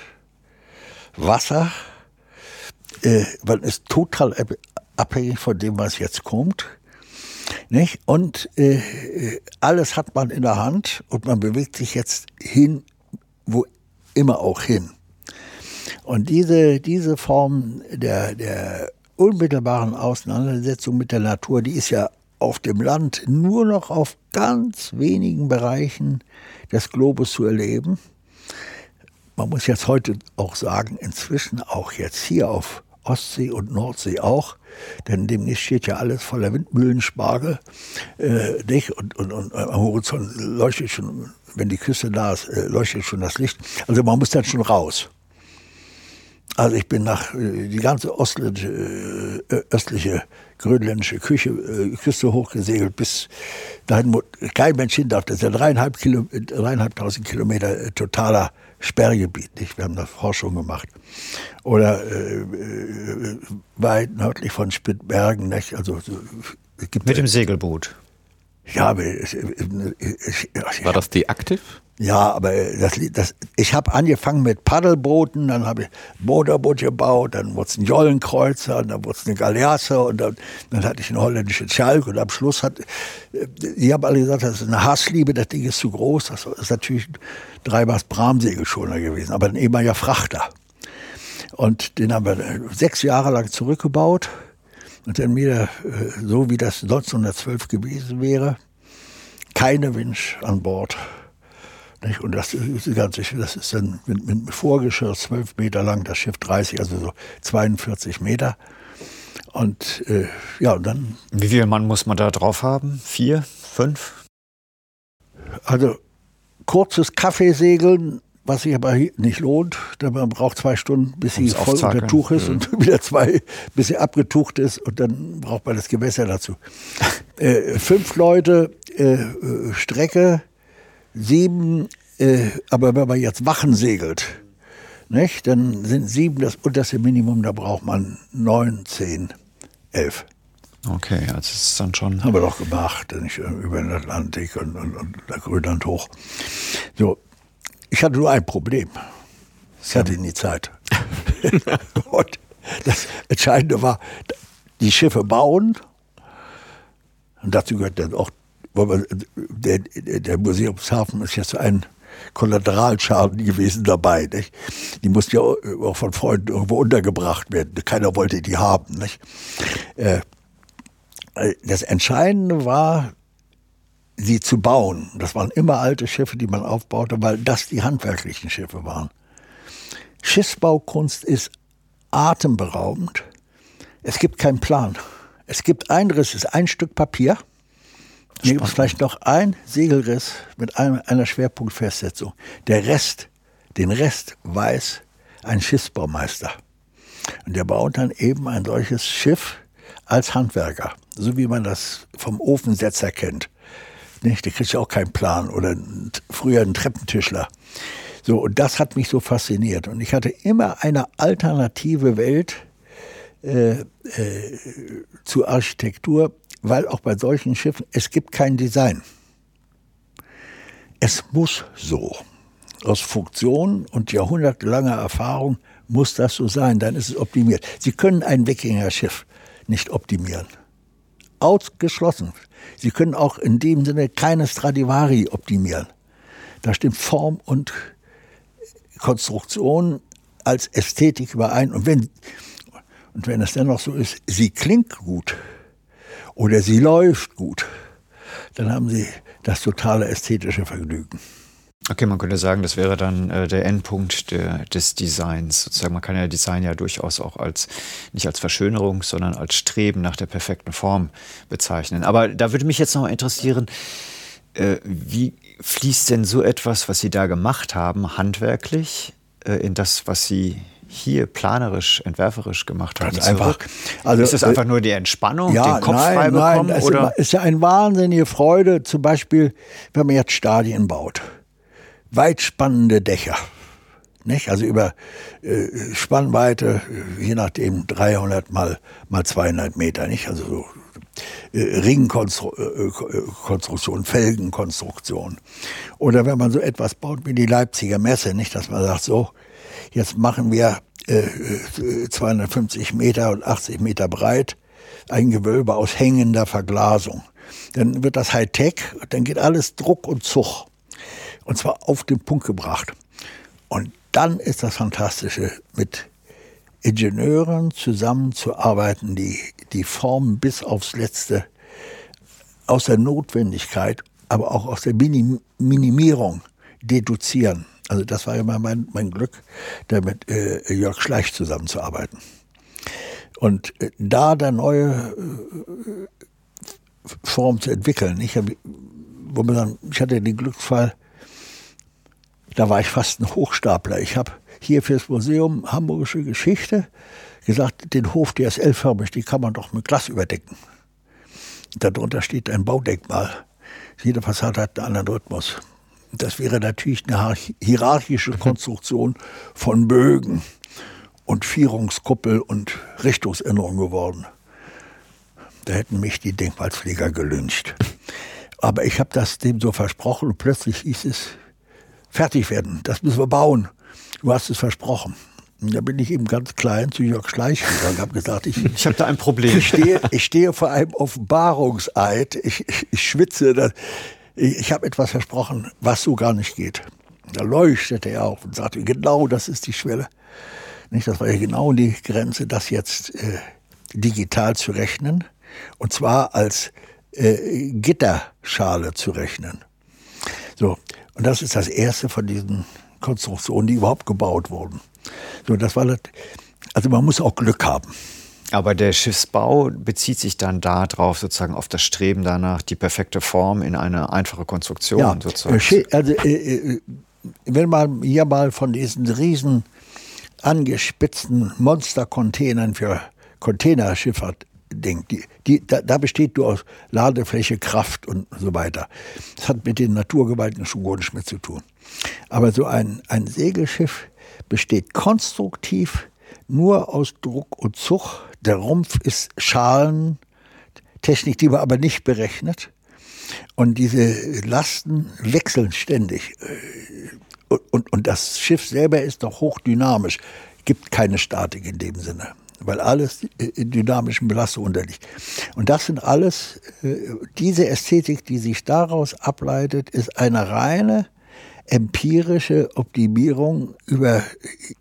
Wasser, äh, man ist total abhängig von dem, was jetzt kommt. Nicht? Und äh, alles hat man in der Hand und man bewegt sich jetzt hin, wo immer auch hin. Und diese, diese Form der, der unmittelbaren Auseinandersetzung mit der Natur, die ist ja auf dem Land nur noch auf ganz wenigen Bereichen des Globus zu erleben. Man muss jetzt heute auch sagen, inzwischen auch jetzt hier auf Ostsee und Nordsee auch, denn demnächst steht ja alles voller Windmühlenspargel. Äh, nicht? Und, und, und am Horizont leuchtet schon, wenn die Küste da ist, äh, leuchtet schon das Licht. Also man muss dann schon raus. Also ich bin nach äh, die ganze ostliche, äh, östliche grönländische Küche, äh, Küste hochgesegelt, bis dahin, wo kein Mensch hin darf. Das ist dreieinhalb, Kilo, dreieinhalbtausend Kilometer totaler Sperrgebiet. Nicht? Wir haben da Forschung gemacht. Oder äh, weit nördlich von Spitzbergen. Nicht? Also, so, Mit dem Segelboot. Ja, aber war das die aktiv? Ja, aber das, das, ich habe angefangen mit Paddelbooten, dann habe ich ein Motorboot gebaut, dann wurde es ein Jollenkreuzer, dann wurde es eine Galeasse und dann, dann hatte ich eine holländische Schalk und am Schluss hat, die haben alle gesagt, das ist eine Hassliebe, das Ding ist zu groß. Das ist natürlich Dreibars Bramsegelschoner gewesen, aber ein ehemaliger Frachter. Und den haben wir sechs Jahre lang zurückgebaut und dann wieder, äh, so wie das 1912 gewesen wäre, keine Winch an Bord. Und das ist, ganze, das ist dann mit, mit Vorgeschirr 12 Meter lang, das Schiff 30, also so 42 Meter. Und äh, ja, und dann. Wie viel Mann muss man da drauf haben? Vier? Fünf? Also kurzes Kaffeesegeln was sich aber nicht lohnt. Man braucht zwei Stunden, bis sie voll unter Tuch ist mhm. und [LAUGHS] wieder zwei, bis sie abgetucht ist und dann braucht man das Gewässer dazu. [LAUGHS] äh, fünf Leute, äh, äh, Strecke, sieben, äh, aber wenn man jetzt Wachen segelt, nicht, dann sind sieben das unterste Minimum, da braucht man neun, zehn, elf. Okay, also das ist dann schon. Haben wir doch gemacht, nicht, über den Atlantik und, und, und Grönland hoch. So, ich hatte nur ein Problem. Ich hatte nie Zeit. [LAUGHS] und das Entscheidende war, die Schiffe bauen. Und dazu gehört dann auch, der, der Museumshafen ist jetzt ein Kollateralschaden gewesen dabei. Nicht? Die mussten ja auch von Freunden irgendwo untergebracht werden. Keiner wollte die haben. Nicht? Äh, das Entscheidende war, sie zu bauen. Das waren immer alte Schiffe, die man aufbaute, weil das die handwerklichen Schiffe waren. Schiffsbaukunst ist atemberaubend. Es gibt keinen Plan. Es gibt ein Riss, es ist ein Stück Papier. Hier gibt es vielleicht noch ein Segelriss mit einer Schwerpunktfestsetzung. Der Rest, den Rest weiß ein Schiffsbaumeister. Und der baut dann eben ein solches Schiff als Handwerker, so wie man das vom Ofensetzer kennt nicht? Der kriegt ja auch keinen Plan oder früher einen Treppentischler. So, und das hat mich so fasziniert. Und ich hatte immer eine alternative Welt äh, äh, zur Architektur, weil auch bei solchen Schiffen, es gibt kein Design. Es muss so. Aus Funktion und jahrhundertelanger Erfahrung muss das so sein, dann ist es optimiert. Sie können ein Wikinger-Schiff nicht optimieren. Ausgeschlossen. Sie können auch in dem Sinne keine Stradivari optimieren. Da stimmt Form und Konstruktion als Ästhetik überein. Und wenn, und wenn es dennoch so ist, sie klingt gut oder sie läuft gut, dann haben sie das totale ästhetische Vergnügen. Okay, man könnte sagen, das wäre dann äh, der Endpunkt der, des Designs. Sozusagen, man kann ja Design ja durchaus auch als nicht als Verschönerung, sondern als Streben nach der perfekten Form bezeichnen. Aber da würde mich jetzt noch interessieren, äh, wie fließt denn so etwas, was Sie da gemacht haben, handwerklich äh, in das, was Sie hier planerisch, entwerferisch gemacht haben? Ganz einfach. Also, ist es einfach nur die Entspannung, ja, den Kopf nein, frei bekommen? Nein, es ist ja eine wahnsinnige Freude, zum Beispiel, wenn man jetzt Stadien baut weitspannende Dächer. Nicht? Also über äh, Spannweite, äh, je nachdem 300 mal, mal 200 Meter. Nicht? Also so äh, Ringkonstruktion, äh, Felgenkonstruktion. Oder wenn man so etwas baut wie die Leipziger Messe, nicht, dass man sagt, so, jetzt machen wir äh, 250 Meter und 80 Meter breit ein Gewölbe aus hängender Verglasung. Dann wird das Hightech, dann geht alles Druck und Zug. Und zwar auf den Punkt gebracht. Und dann ist das Fantastische, mit Ingenieuren zusammenzuarbeiten, die die Formen bis aufs Letzte aus der Notwendigkeit, aber auch aus der Minim Minimierung deduzieren. Also das war immer mein, mein Glück, da mit äh, Jörg Schleich zusammenzuarbeiten. Und äh, da der neue äh, Form zu entwickeln. Ich, hab, wo man dann, ich hatte den Glücksfall, da war ich fast ein Hochstapler. Ich habe hier fürs Museum Hamburgische Geschichte gesagt, den Hof, der ist L-förmig, die kann man doch mit Glas überdecken. Darunter steht ein Baudenkmal. Jede Fassade hat einen anderen Rhythmus. Das wäre natürlich eine hierarchische Konstruktion von Bögen und Vierungskuppel und Richtungsänderung geworden. Da hätten mich die Denkmalpfleger gelünscht. Aber ich habe das dem so versprochen und plötzlich hieß es, fertig werden, das müssen wir bauen. Du hast es versprochen. Und da bin ich eben ganz klein zu Jörg Schleich gegangen, habe gesagt, ich, ich habe da ein Problem. Ich stehe, ich stehe vor einem Offenbarungseid, ich, ich, ich schwitze, das, ich, habe etwas versprochen, was so gar nicht geht. Da leuchtete er auf und sagte, genau das ist die Schwelle. Nicht, das war ja genau die Grenze, das jetzt äh, digital zu rechnen. Und zwar als äh, Gitterschale zu rechnen. So, und das ist das erste von diesen Konstruktionen, die überhaupt gebaut wurden. So, das war das, also man muss auch Glück haben. Aber der Schiffsbau bezieht sich dann darauf, sozusagen auf das Streben danach, die perfekte Form in eine einfache Konstruktion ja, sozusagen. Also, äh, äh, wenn man hier mal von diesen riesen angespitzten Monstercontainern für Containerschifffahrt denkt, die, die, da, da, besteht nur aus Ladefläche, Kraft und so weiter. Das hat mit den Naturgewalten schon gar nichts mehr zu tun. Aber so ein, ein Segelschiff besteht konstruktiv nur aus Druck und Zug. Der Rumpf ist Schalentechnik, die man aber nicht berechnet. Und diese Lasten wechseln ständig. Und, und, und das Schiff selber ist noch hochdynamisch. Gibt keine Statik in dem Sinne weil alles in dynamischen Belastungen unterliegt. Und das sind alles, äh, diese Ästhetik, die sich daraus ableitet, ist eine reine empirische Optimierung über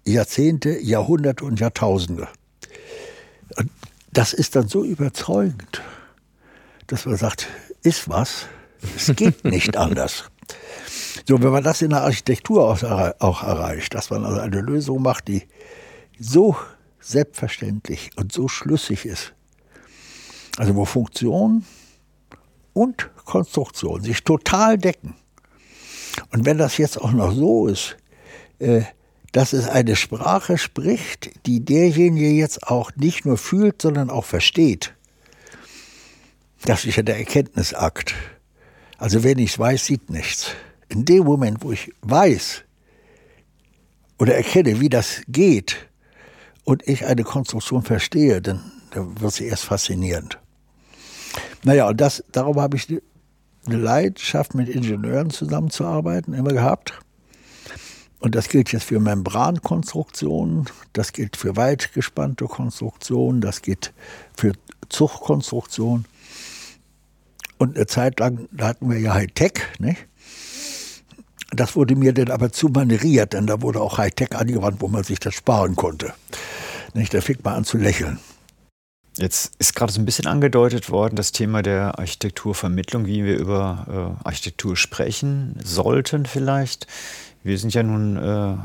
Jahrzehnte, Jahrhunderte und Jahrtausende. Und das ist dann so überzeugend, dass man sagt, ist was, es geht [LAUGHS] nicht anders. So, wenn man das in der Architektur auch erreicht, dass man also eine Lösung macht, die so selbstverständlich und so schlüssig ist, also wo Funktion und Konstruktion sich total decken, und wenn das jetzt auch noch so ist, äh, dass es eine Sprache spricht, die derjenige jetzt auch nicht nur fühlt, sondern auch versteht. Das ist ja der Erkenntnisakt. Also wenn ich es weiß, sieht nichts. In dem Moment, wo ich weiß oder erkenne, wie das geht und ich eine Konstruktion verstehe, dann wird sie erst faszinierend. Naja, und das, darum habe ich eine Leidenschaft, mit Ingenieuren zusammenzuarbeiten, immer gehabt. Und das gilt jetzt für Membrankonstruktionen, das gilt für weitgespannte Konstruktionen, das gilt für Zugkonstruktionen. Und eine Zeit lang, da hatten wir ja Hightech, nicht? Das wurde mir dann aber zu manieriert, denn da wurde auch Hightech angewandt, wo man sich das sparen konnte. Nicht? Da fing man an zu lächeln. Jetzt ist gerade so ein bisschen angedeutet worden, das Thema der Architekturvermittlung, wie wir über äh, Architektur sprechen sollten vielleicht. Wir sind ja nun äh,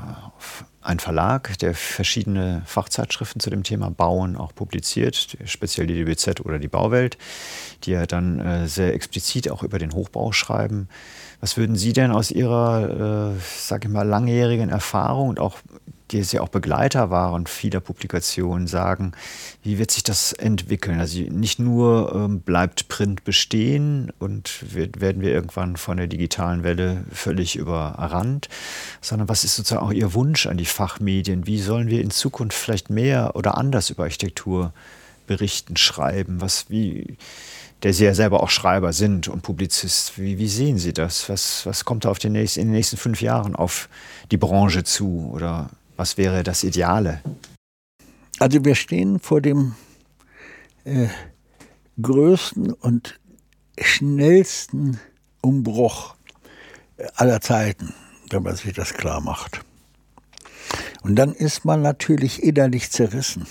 ein Verlag, der verschiedene Fachzeitschriften zu dem Thema Bauen auch publiziert, speziell die DBZ oder die Bauwelt, die ja dann äh, sehr explizit auch über den Hochbau schreiben. Was würden Sie denn aus Ihrer, äh, sage ich mal, langjährigen Erfahrung und auch die ja auch Begleiter waren vieler Publikationen, sagen, wie wird sich das entwickeln? Also nicht nur ähm, bleibt Print bestehen und wird, werden wir irgendwann von der digitalen Welle völlig überrannt, sondern was ist sozusagen auch Ihr Wunsch an die Fachmedien? Wie sollen wir in Zukunft vielleicht mehr oder anders über Architektur berichten, schreiben? Was, wie, der Sie ja selber auch Schreiber sind und Publizist. Wie, wie sehen Sie das? Was, was kommt da auf den nächsten, in den nächsten fünf Jahren auf die Branche zu? Oder was wäre das Ideale? Also wir stehen vor dem äh, größten und schnellsten Umbruch aller Zeiten, wenn man sich das klar macht. Und dann ist man natürlich innerlich zerrissen.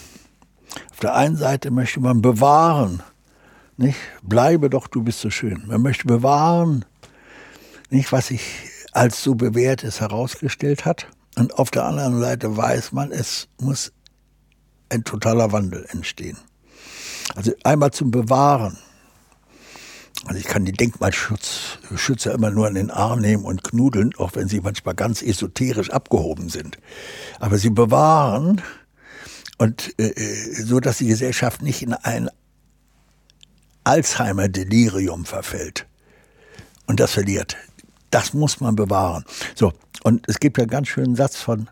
Auf der einen Seite möchte man bewahren, nicht? Bleibe doch, du bist so schön. Man möchte bewahren, nicht, was sich als so bewährtes herausgestellt hat. Und auf der anderen Seite weiß man, es muss ein totaler Wandel entstehen. Also einmal zum Bewahren. Also ich kann die Denkmalschützer immer nur an den Arm nehmen und knudeln, auch wenn sie manchmal ganz esoterisch abgehoben sind. Aber sie bewahren und äh, äh so, dass die Gesellschaft nicht in ein Alzheimer-Delirium verfällt und das verliert. Das muss man bewahren. So, und es gibt ja einen ganz schönen Satz von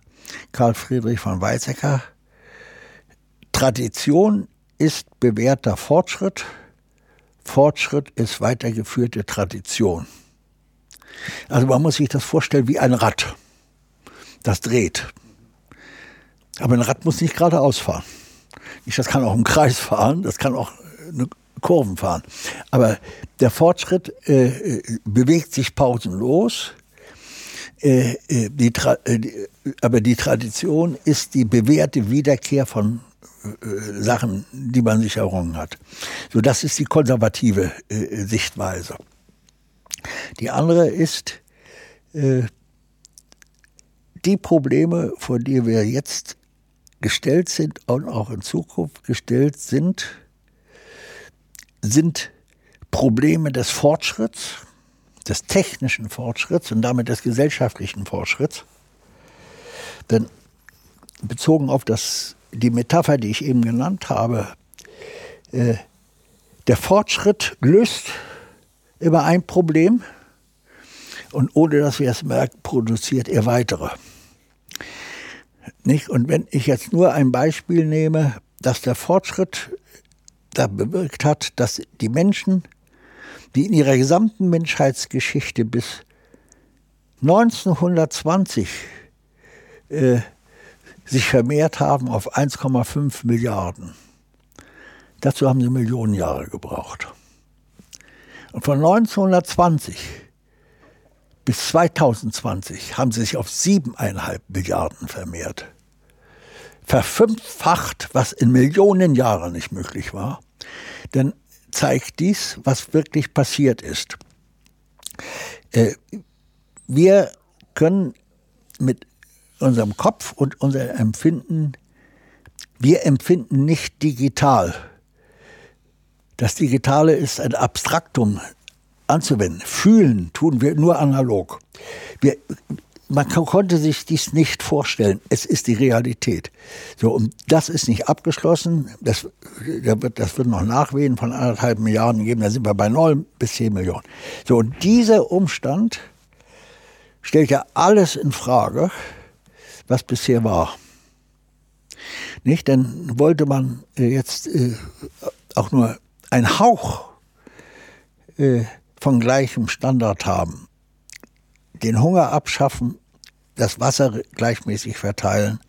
Karl Friedrich von Weizsäcker. Tradition ist bewährter Fortschritt, Fortschritt ist weitergeführte Tradition. Also man muss sich das vorstellen wie ein Rad, das dreht. Aber ein Rad muss nicht geradeaus fahren. Das kann auch im Kreis fahren, das kann auch eine Kurven fahren. Aber der Fortschritt äh, äh, bewegt sich pausenlos. Äh, äh die äh, die, aber die Tradition ist die bewährte Wiederkehr von äh, Sachen, die man sich errungen hat. So, das ist die konservative Sichtweise. Die andere ist die Probleme, vor die wir jetzt gestellt sind und auch in Zukunft gestellt sind, sind Probleme des Fortschritts, des technischen Fortschritts und damit des gesellschaftlichen Fortschritts. Denn bezogen auf das, die Metapher, die ich eben genannt habe, äh, der Fortschritt löst immer ein Problem und ohne dass wir es merken, produziert er weitere. Nicht? Und wenn ich jetzt nur ein Beispiel nehme, dass der Fortschritt da bewirkt hat, dass die Menschen, die in ihrer gesamten Menschheitsgeschichte bis 1920 äh, sich vermehrt haben auf 1,5 Milliarden. Dazu haben sie Millionen Jahre gebraucht. Und von 1920 bis 2020 haben sie sich auf siebeneinhalb Milliarden vermehrt verfünffacht, was in Millionen Jahren nicht möglich war, dann zeigt dies, was wirklich passiert ist. Äh, wir können mit unserem Kopf und unserem Empfinden, wir empfinden nicht digital. Das Digitale ist ein Abstraktum anzuwenden. Fühlen tun wir nur analog. Wir, man konnte sich dies nicht vorstellen. Es ist die Realität. So, und das ist nicht abgeschlossen. Das, das wird noch Nachwehen von anderthalb Milliarden geben. Da sind wir bei neun bis zehn Millionen. So, und dieser Umstand stellt ja alles in Frage, was bisher war. Nicht? Denn wollte man äh, jetzt äh, auch nur einen Hauch äh, von gleichem Standard haben, den Hunger abschaffen, das Wasser gleichmäßig verteilen,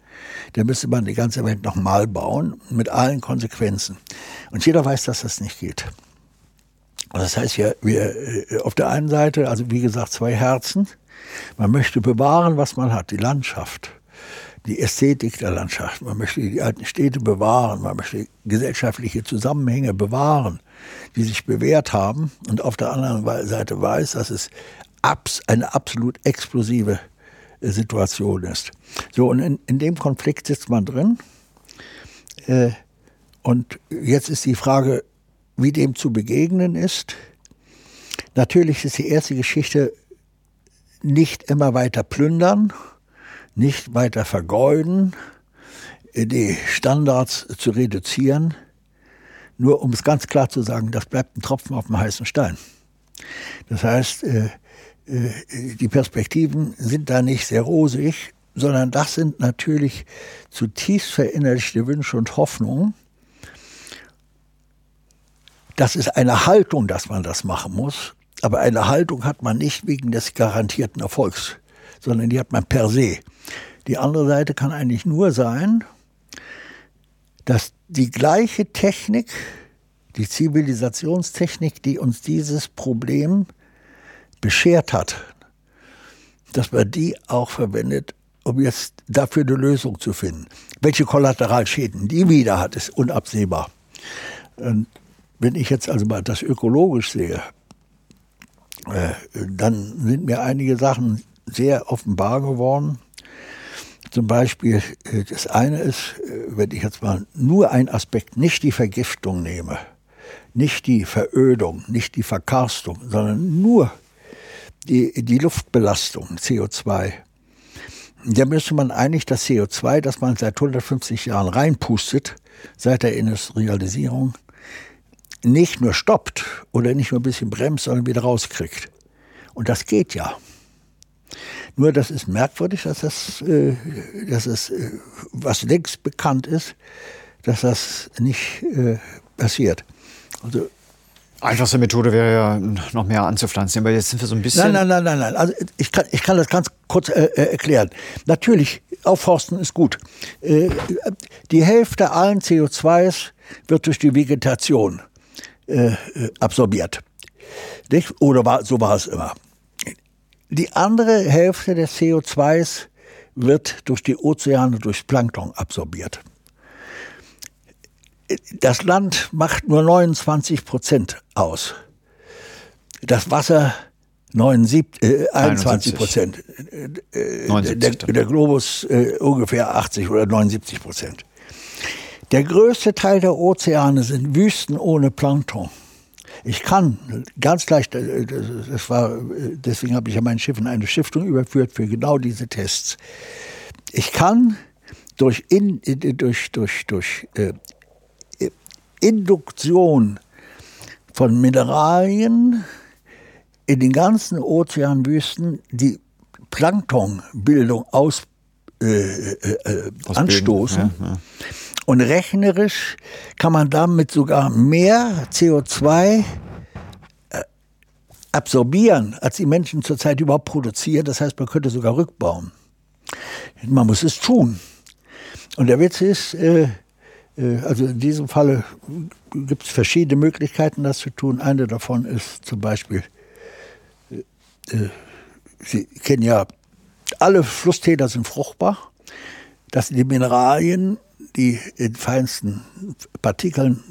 dann müsste man die ganze Welt nochmal bauen, mit allen Konsequenzen. Und jeder weiß, dass das nicht geht. Und das heißt ja, wir äh, auf der einen Seite, also wie gesagt, zwei Herzen. Man möchte bewahren, was man hat, die Landschaft, die Ästhetik der Landschaft. Man möchte die alten Städte bewahren, man möchte gesellschaftliche Zusammenhänge bewahren, die sich bewährt haben. Und auf der anderen Seite weiß, dass es eine absolut explosive Situation ist. So, und in, in dem Konflikt sitzt man drin. Äh, und jetzt ist die Frage, wie dem zu begegnen ist. Natürlich ist die erste Geschichte nicht immer weiter plündern, nicht weiter vergeuden, die Standards zu reduzieren. Nur um es ganz klar zu sagen, das bleibt ein Tropfen auf dem heißen Stein. Das heißt, äh, die Perspektiven sind da nicht sehr rosig, sondern das sind natürlich zutiefst verinnerlichte Wünsche und Hoffnungen. Das ist eine Haltung, dass man das machen muss. Aber eine Haltung hat man nicht wegen des garantierten Erfolgs, sondern die hat man per se. Die andere Seite kann eigentlich nur sein, dass die gleiche Technik, die Zivilisationstechnik, die uns dieses Problem beschert hat, dass man die auch verwendet, um jetzt dafür eine Lösung zu finden. Welche Kollateralschäden die wieder hat, ist unabsehbar. Und wenn ich jetzt also mal das ökologisch sehe, äh, dann sind mir einige Sachen sehr offenbar geworden. Zum Beispiel, äh, das eine ist, äh, wenn ich jetzt mal nur einen Aspekt, nicht die Vergiftung nehme, nicht die Verödung, nicht die Verkarstung, sondern nur die, die Luftbelastung, CO2. Da müsste man eigentlich das CO2, das man seit 150 Jahren reinpustet, seit der Industrialisierung, nicht nur stoppt oder nicht nur ein bisschen bremst, sondern wieder rauskriegt. Und das geht ja. Nur das ist merkwürdig, dass das, äh, dass es, äh, was längst bekannt ist, dass das nicht äh, passiert. Also Einfachste Methode wäre ja, noch mehr anzupflanzen. Aber jetzt sind wir so ein bisschen. Nein, nein, nein, nein, nein. Also ich kann, ich kann das ganz kurz äh, äh erklären. Natürlich, aufforsten ist gut. Äh, die Hälfte allen CO2s wird durch die Vegetation äh, äh, absorbiert. Nicht? Oder war, so war es immer. Die andere Hälfte des CO2s wird durch die Ozeane, durch Plankton absorbiert. Das Land macht nur 29 Prozent aus. Das Wasser 79, äh, 21 Prozent. Äh, der, der, Globus äh, ungefähr 80 oder 79 Prozent. Der größte Teil der Ozeane sind Wüsten ohne Plankton. Ich kann ganz leicht, äh, das war, deswegen habe ich ja mein Schiff in eine Stiftung überführt für genau diese Tests. Ich kann durch, in, durch, durch, durch äh, Induktion von Mineralien in den ganzen Ozeanwüsten die Planktonbildung aus, äh, äh, äh anstoßen. Ja, ja. Und rechnerisch kann man damit sogar mehr CO2 äh, absorbieren, als die Menschen zurzeit überhaupt produzieren. Das heißt, man könnte sogar rückbauen. Man muss es tun. Und der Witz ist, äh, äh, also in diesem Falle gibt es verschiedene Möglichkeiten, das zu tun. Eine davon ist zum Beispiel, äh, äh, Sie kennen ja, alle Flusstäler sind fruchtbar. Das sind die Mineralien, die in feinsten Partikeln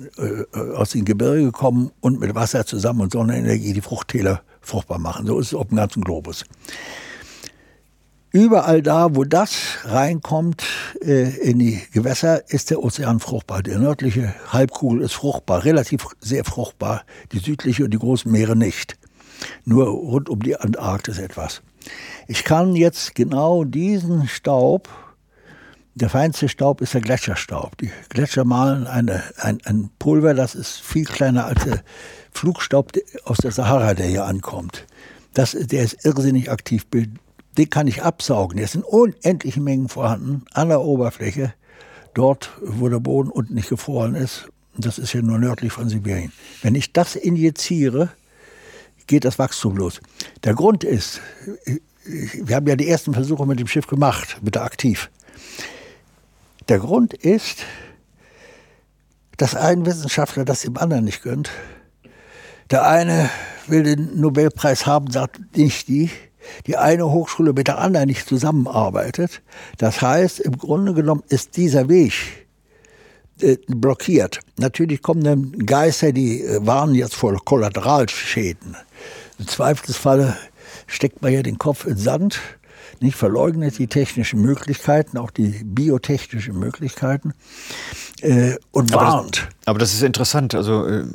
aus den Gebirgen kommen und mit Wasser zusammen und Sonnenenergie die Fruchttäler fruchtbar machen. So ist es auf dem ganzen Globus. Überall da, wo das reinkommt äh, in die Gewässer, ist der Ozean fruchtbar. Die nördliche Halbkugel ist fruchtbar, relativ sehr fruchtbar. Die südliche und die großen Meere nicht. Nur rund um die Antarktis etwas. Ich kann jetzt genau diesen Staub, der feinste Staub ist der Gletscherstaub. Die Gletscher malen eine, ein, ein Pulver, das ist viel kleiner als der Flugstaub aus der Sahara, der hier ankommt. Das, der ist irrsinnig aktiv den kann ich absaugen. Es sind unendliche Mengen vorhanden an der Oberfläche, dort, wo der Boden unten nicht gefroren ist. Das ist ja nur nördlich von Sibirien. Wenn ich das injiziere, geht das Wachstum los. Der Grund ist, wir haben ja die ersten Versuche mit dem Schiff gemacht, mit der Aktiv. Der Grund ist, dass ein Wissenschaftler das dem anderen nicht gönnt. Der eine will den Nobelpreis haben, sagt nicht die die eine Hochschule mit der anderen nicht zusammenarbeitet. Das heißt, im Grunde genommen ist dieser Weg äh, blockiert. Natürlich kommen dann Geister, die äh, warnen jetzt vor Kollateralschäden. Im Zweifelsfalle steckt man ja den Kopf in Sand, nicht verleugnet die technischen Möglichkeiten, auch die biotechnischen Möglichkeiten äh, und aber warnt. Das, aber das ist interessant, also äh,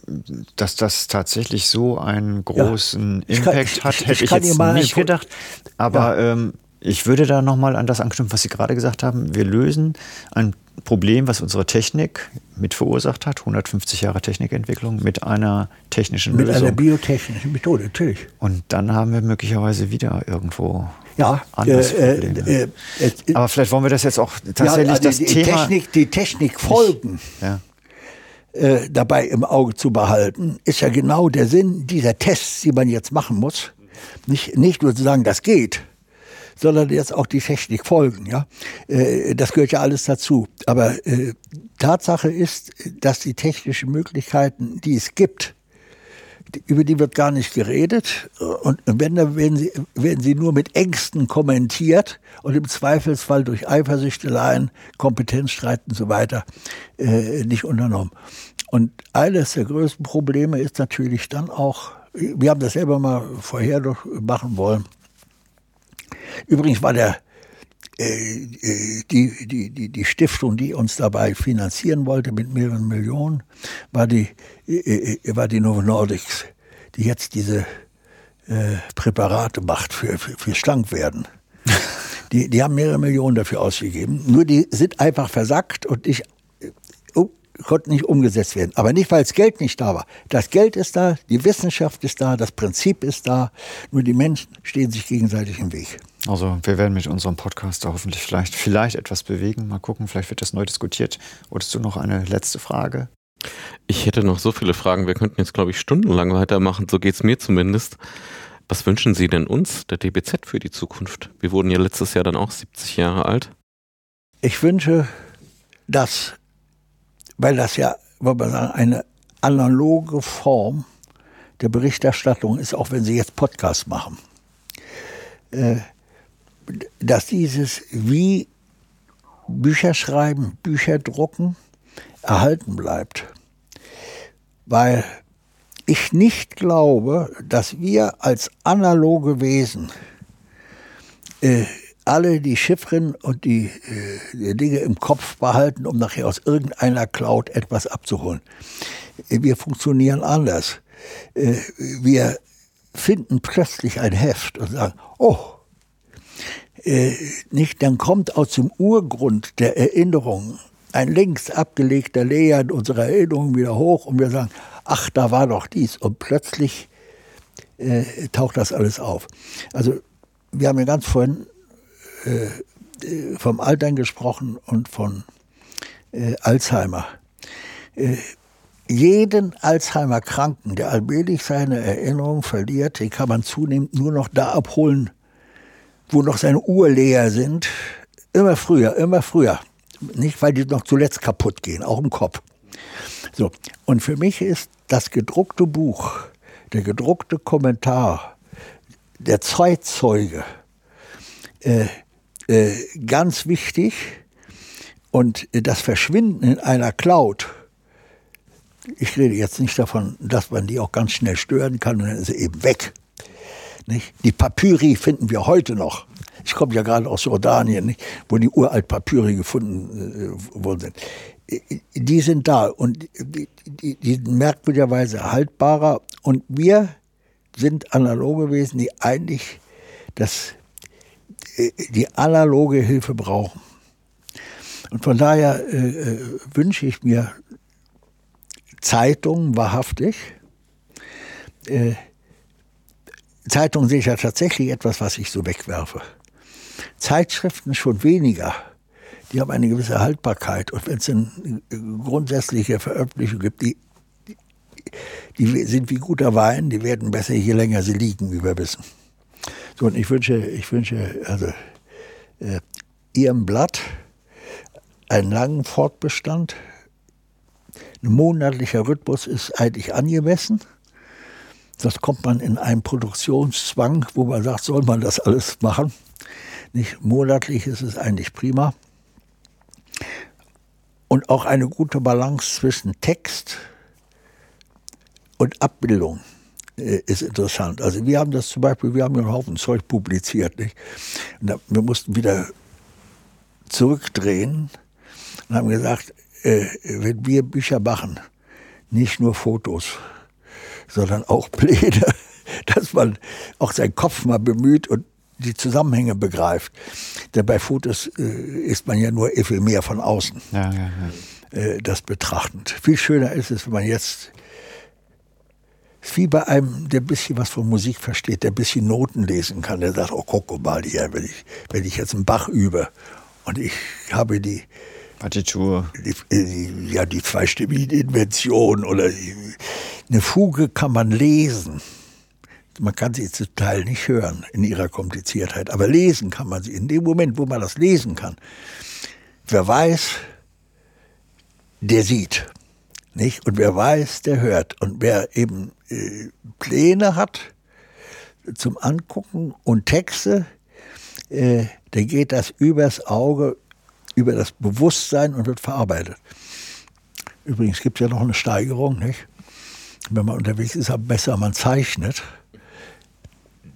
dass das tatsächlich so einen großen ja, Impact kann, hat, hätte ich, ich jetzt nicht gedacht. Aber ja. ähm, ich würde da nochmal an das anknüpfen, was Sie gerade gesagt haben. Wir lösen ein Problem, was unsere Technik mit verursacht hat, 150 Jahre Technikentwicklung, mit einer technischen mit Lösung. Mit einer biotechnischen Methode, natürlich. Und dann haben wir möglicherweise wieder irgendwo ja, anders äh, äh, äh, äh, Aber vielleicht wollen wir das jetzt auch tatsächlich ja, das die, Thema... Technik, die Technikfolgen ja. Äh, dabei im Auge zu behalten, ist ja genau der Sinn dieser Tests, die man jetzt machen muss. Nicht, nicht nur zu sagen, das geht, sondern jetzt auch die Technik folgen. Ja? Äh, das gehört ja alles dazu. Aber äh, Tatsache ist, dass die technischen Möglichkeiten, die es gibt, über die wird gar nicht geredet. Und wenn, dann werden sie, werden sie nur mit Ängsten kommentiert und im Zweifelsfall durch Eifersüchteleien, Kompetenzstreiten und so weiter äh, nicht unternommen. Und eines der größten Probleme ist natürlich dann auch, wir haben das selber mal vorher machen wollen. Übrigens war der, äh, äh, die, die, die, die Stiftung, die uns dabei finanzieren wollte mit mehreren Millionen, war die, äh, war die Novo Nordics, die jetzt diese äh, Präparate macht für, für, für Schlankwerden. [LAUGHS] Die, die haben mehrere Millionen dafür ausgegeben. Nur die sind einfach versackt und ich konnten nicht umgesetzt werden. Aber nicht, weil das Geld nicht da war. Das Geld ist da, die Wissenschaft ist da, das Prinzip ist da, nur die Menschen stehen sich gegenseitig im Weg. Also wir werden mit unserem Podcast da hoffentlich vielleicht, vielleicht etwas bewegen. Mal gucken, vielleicht wird das neu diskutiert. Wolltest du noch eine letzte Frage? Ich hätte noch so viele Fragen. Wir könnten jetzt, glaube ich, stundenlang weitermachen. So geht es mir zumindest. Was wünschen Sie denn uns, der DBZ, für die Zukunft? Wir wurden ja letztes Jahr dann auch 70 Jahre alt. Ich wünsche, dass weil das ja, wollen wir sagen, eine analoge Form der Berichterstattung ist, auch wenn Sie jetzt Podcasts machen. Äh, dass dieses wie Bücher schreiben, Bücher drucken erhalten bleibt. Weil ich nicht glaube, dass wir als analoge Wesen äh, alle die Chiffren und die, äh, die, Dinge im Kopf behalten, um nachher aus irgendeiner Cloud etwas abzuholen. Wir funktionieren anders. Äh, wir finden plötzlich ein Heft und sagen, oh, äh, nicht, dann kommt aus dem Urgrund der Erinnerung ein längst abgelegter Layer in unserer Erinnerung wieder hoch und wir sagen, ach, da war doch dies. Und plötzlich äh, taucht das alles auf. Also wir haben ja ganz vorhin äh, vom Altern gesprochen und von äh, Alzheimer. Äh, jeden Alzheimer-Kranken, der allmählich seine Erinnerung verliert, den kann man zunehmend nur noch da abholen, wo noch seine Urleer sind. Immer früher, immer früher. Nicht, weil die noch zuletzt kaputt gehen, auch im Kopf. So. Und für mich ist das gedruckte Buch, der gedruckte Kommentar, der Zeitzeuge, äh, äh, ganz wichtig. Und das Verschwinden in einer Cloud, ich rede jetzt nicht davon, dass man die auch ganz schnell stören kann dann ist sie eben weg. Nicht? Die Papyri finden wir heute noch. Ich komme ja gerade aus Jordanien, nicht? wo die uralt Papyri gefunden äh, worden sind. Die sind da und die, die, die sind merkwürdigerweise haltbarer. Und wir sind analoge Wesen, die eigentlich das die analoge Hilfe brauchen. Und von daher äh, äh, wünsche ich mir Zeitungen wahrhaftig. Äh, Zeitungen sehe ich ja tatsächlich etwas, was ich so wegwerfe. Zeitschriften schon weniger. Die haben eine gewisse Haltbarkeit. Und wenn es eine grundsätzliche Veröffentlichung gibt, die, die sind wie guter Wein, die werden besser, je länger sie liegen, wie wir wissen. Und ich wünsche, ich wünsche also, äh, Ihrem Blatt einen langen Fortbestand. Ein monatlicher Rhythmus ist eigentlich angemessen. Das kommt man in einen Produktionszwang, wo man sagt, soll man das alles machen. Nicht monatlich ist es eigentlich prima. Und auch eine gute Balance zwischen Text und Abbildung. Äh, ist interessant. Also wir haben das zum Beispiel, wir haben einen Haufen Zeug publiziert. Nicht? Und wir mussten wieder zurückdrehen und haben gesagt, äh, wenn wir Bücher machen, nicht nur Fotos, sondern auch [LAUGHS] Pläne, dass man auch seinen Kopf mal bemüht und die Zusammenhänge begreift. Denn bei Fotos äh, ist man ja nur ephemer von außen. Ja, ja, ja. Äh, das betrachtend. Viel schöner ist es, wenn man jetzt ist wie bei einem, der ein bisschen was von Musik versteht, der ein bisschen Noten lesen kann. Der sagt, oh, guck mal hier, wenn ich, wenn ich jetzt einen Bach übe und ich habe die Partitur. Ja, die zweistimmigen Invention oder eine Fuge kann man lesen. man kann sie zum Teil nicht hören in ihrer Kompliziertheit, aber lesen kann man sie. In dem Moment, wo man das lesen kann, wer weiß, der sieht. Nicht? Und wer weiß, der hört. Und wer eben äh, Pläne hat zum Angucken und Texte, äh, der geht das übers Auge, über das Bewusstsein und wird verarbeitet. Übrigens gibt es ja noch eine Steigerung, nicht? Wenn man unterwegs ist, am besser man zeichnet.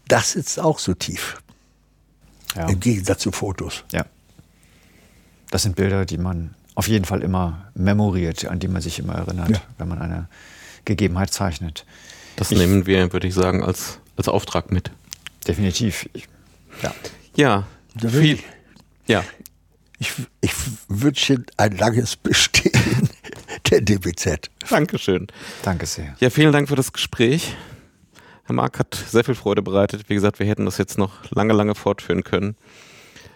Das sitzt auch so tief. Ja. Im Gegensatz zu Fotos. Ja. Das sind Bilder, die man auf jeden Fall immer memoriert, an die man sich immer erinnert, ja. wenn man eine Gegebenheit zeichnet. Das ich, nehmen wir, würde ich sagen, als, als Auftrag mit. Definitiv. Ich, ja. Ja. Viel, ja. Ich, ich wünsche ein langes Bestehen [LAUGHS] der DBZ. Dankeschön. Danke sehr. Ja, vielen Dank für das Gespräch. Herr Mark hat sehr viel Freude bereitet. Wie gesagt, wir hätten das jetzt noch lange, lange fortführen können.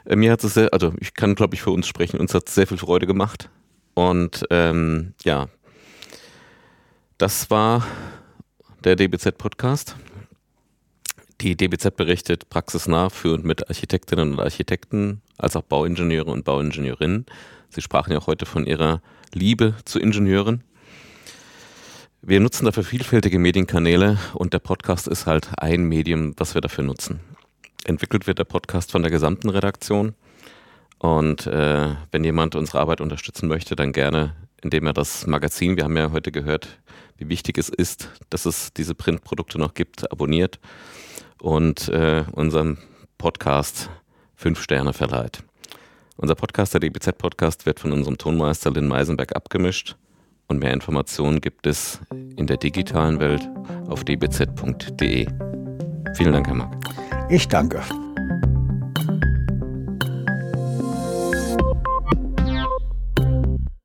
Äh, mir hat es sehr, also ich kann glaube ich für uns sprechen, uns hat es sehr viel Freude gemacht. Und ähm, ja, das war der DBZ-Podcast. Die DBZ berichtet praxisnah für und mit Architektinnen und Architekten, als auch Bauingenieure und Bauingenieurinnen. Sie sprachen ja auch heute von ihrer Liebe zu Ingenieuren. Wir nutzen dafür vielfältige Medienkanäle und der Podcast ist halt ein Medium, was wir dafür nutzen. Entwickelt wird der Podcast von der gesamten Redaktion. Und äh, wenn jemand unsere Arbeit unterstützen möchte, dann gerne, indem er das Magazin, wir haben ja heute gehört, wie wichtig es ist, dass es diese Printprodukte noch gibt, abonniert und äh, unserem Podcast fünf Sterne verleiht. Unser Podcast, der DBZ-Podcast, wird von unserem Tonmeister Lynn Meisenberg abgemischt und mehr Informationen gibt es in der digitalen Welt auf dbz.de. Vielen Dank, Herr Mark. Ich danke.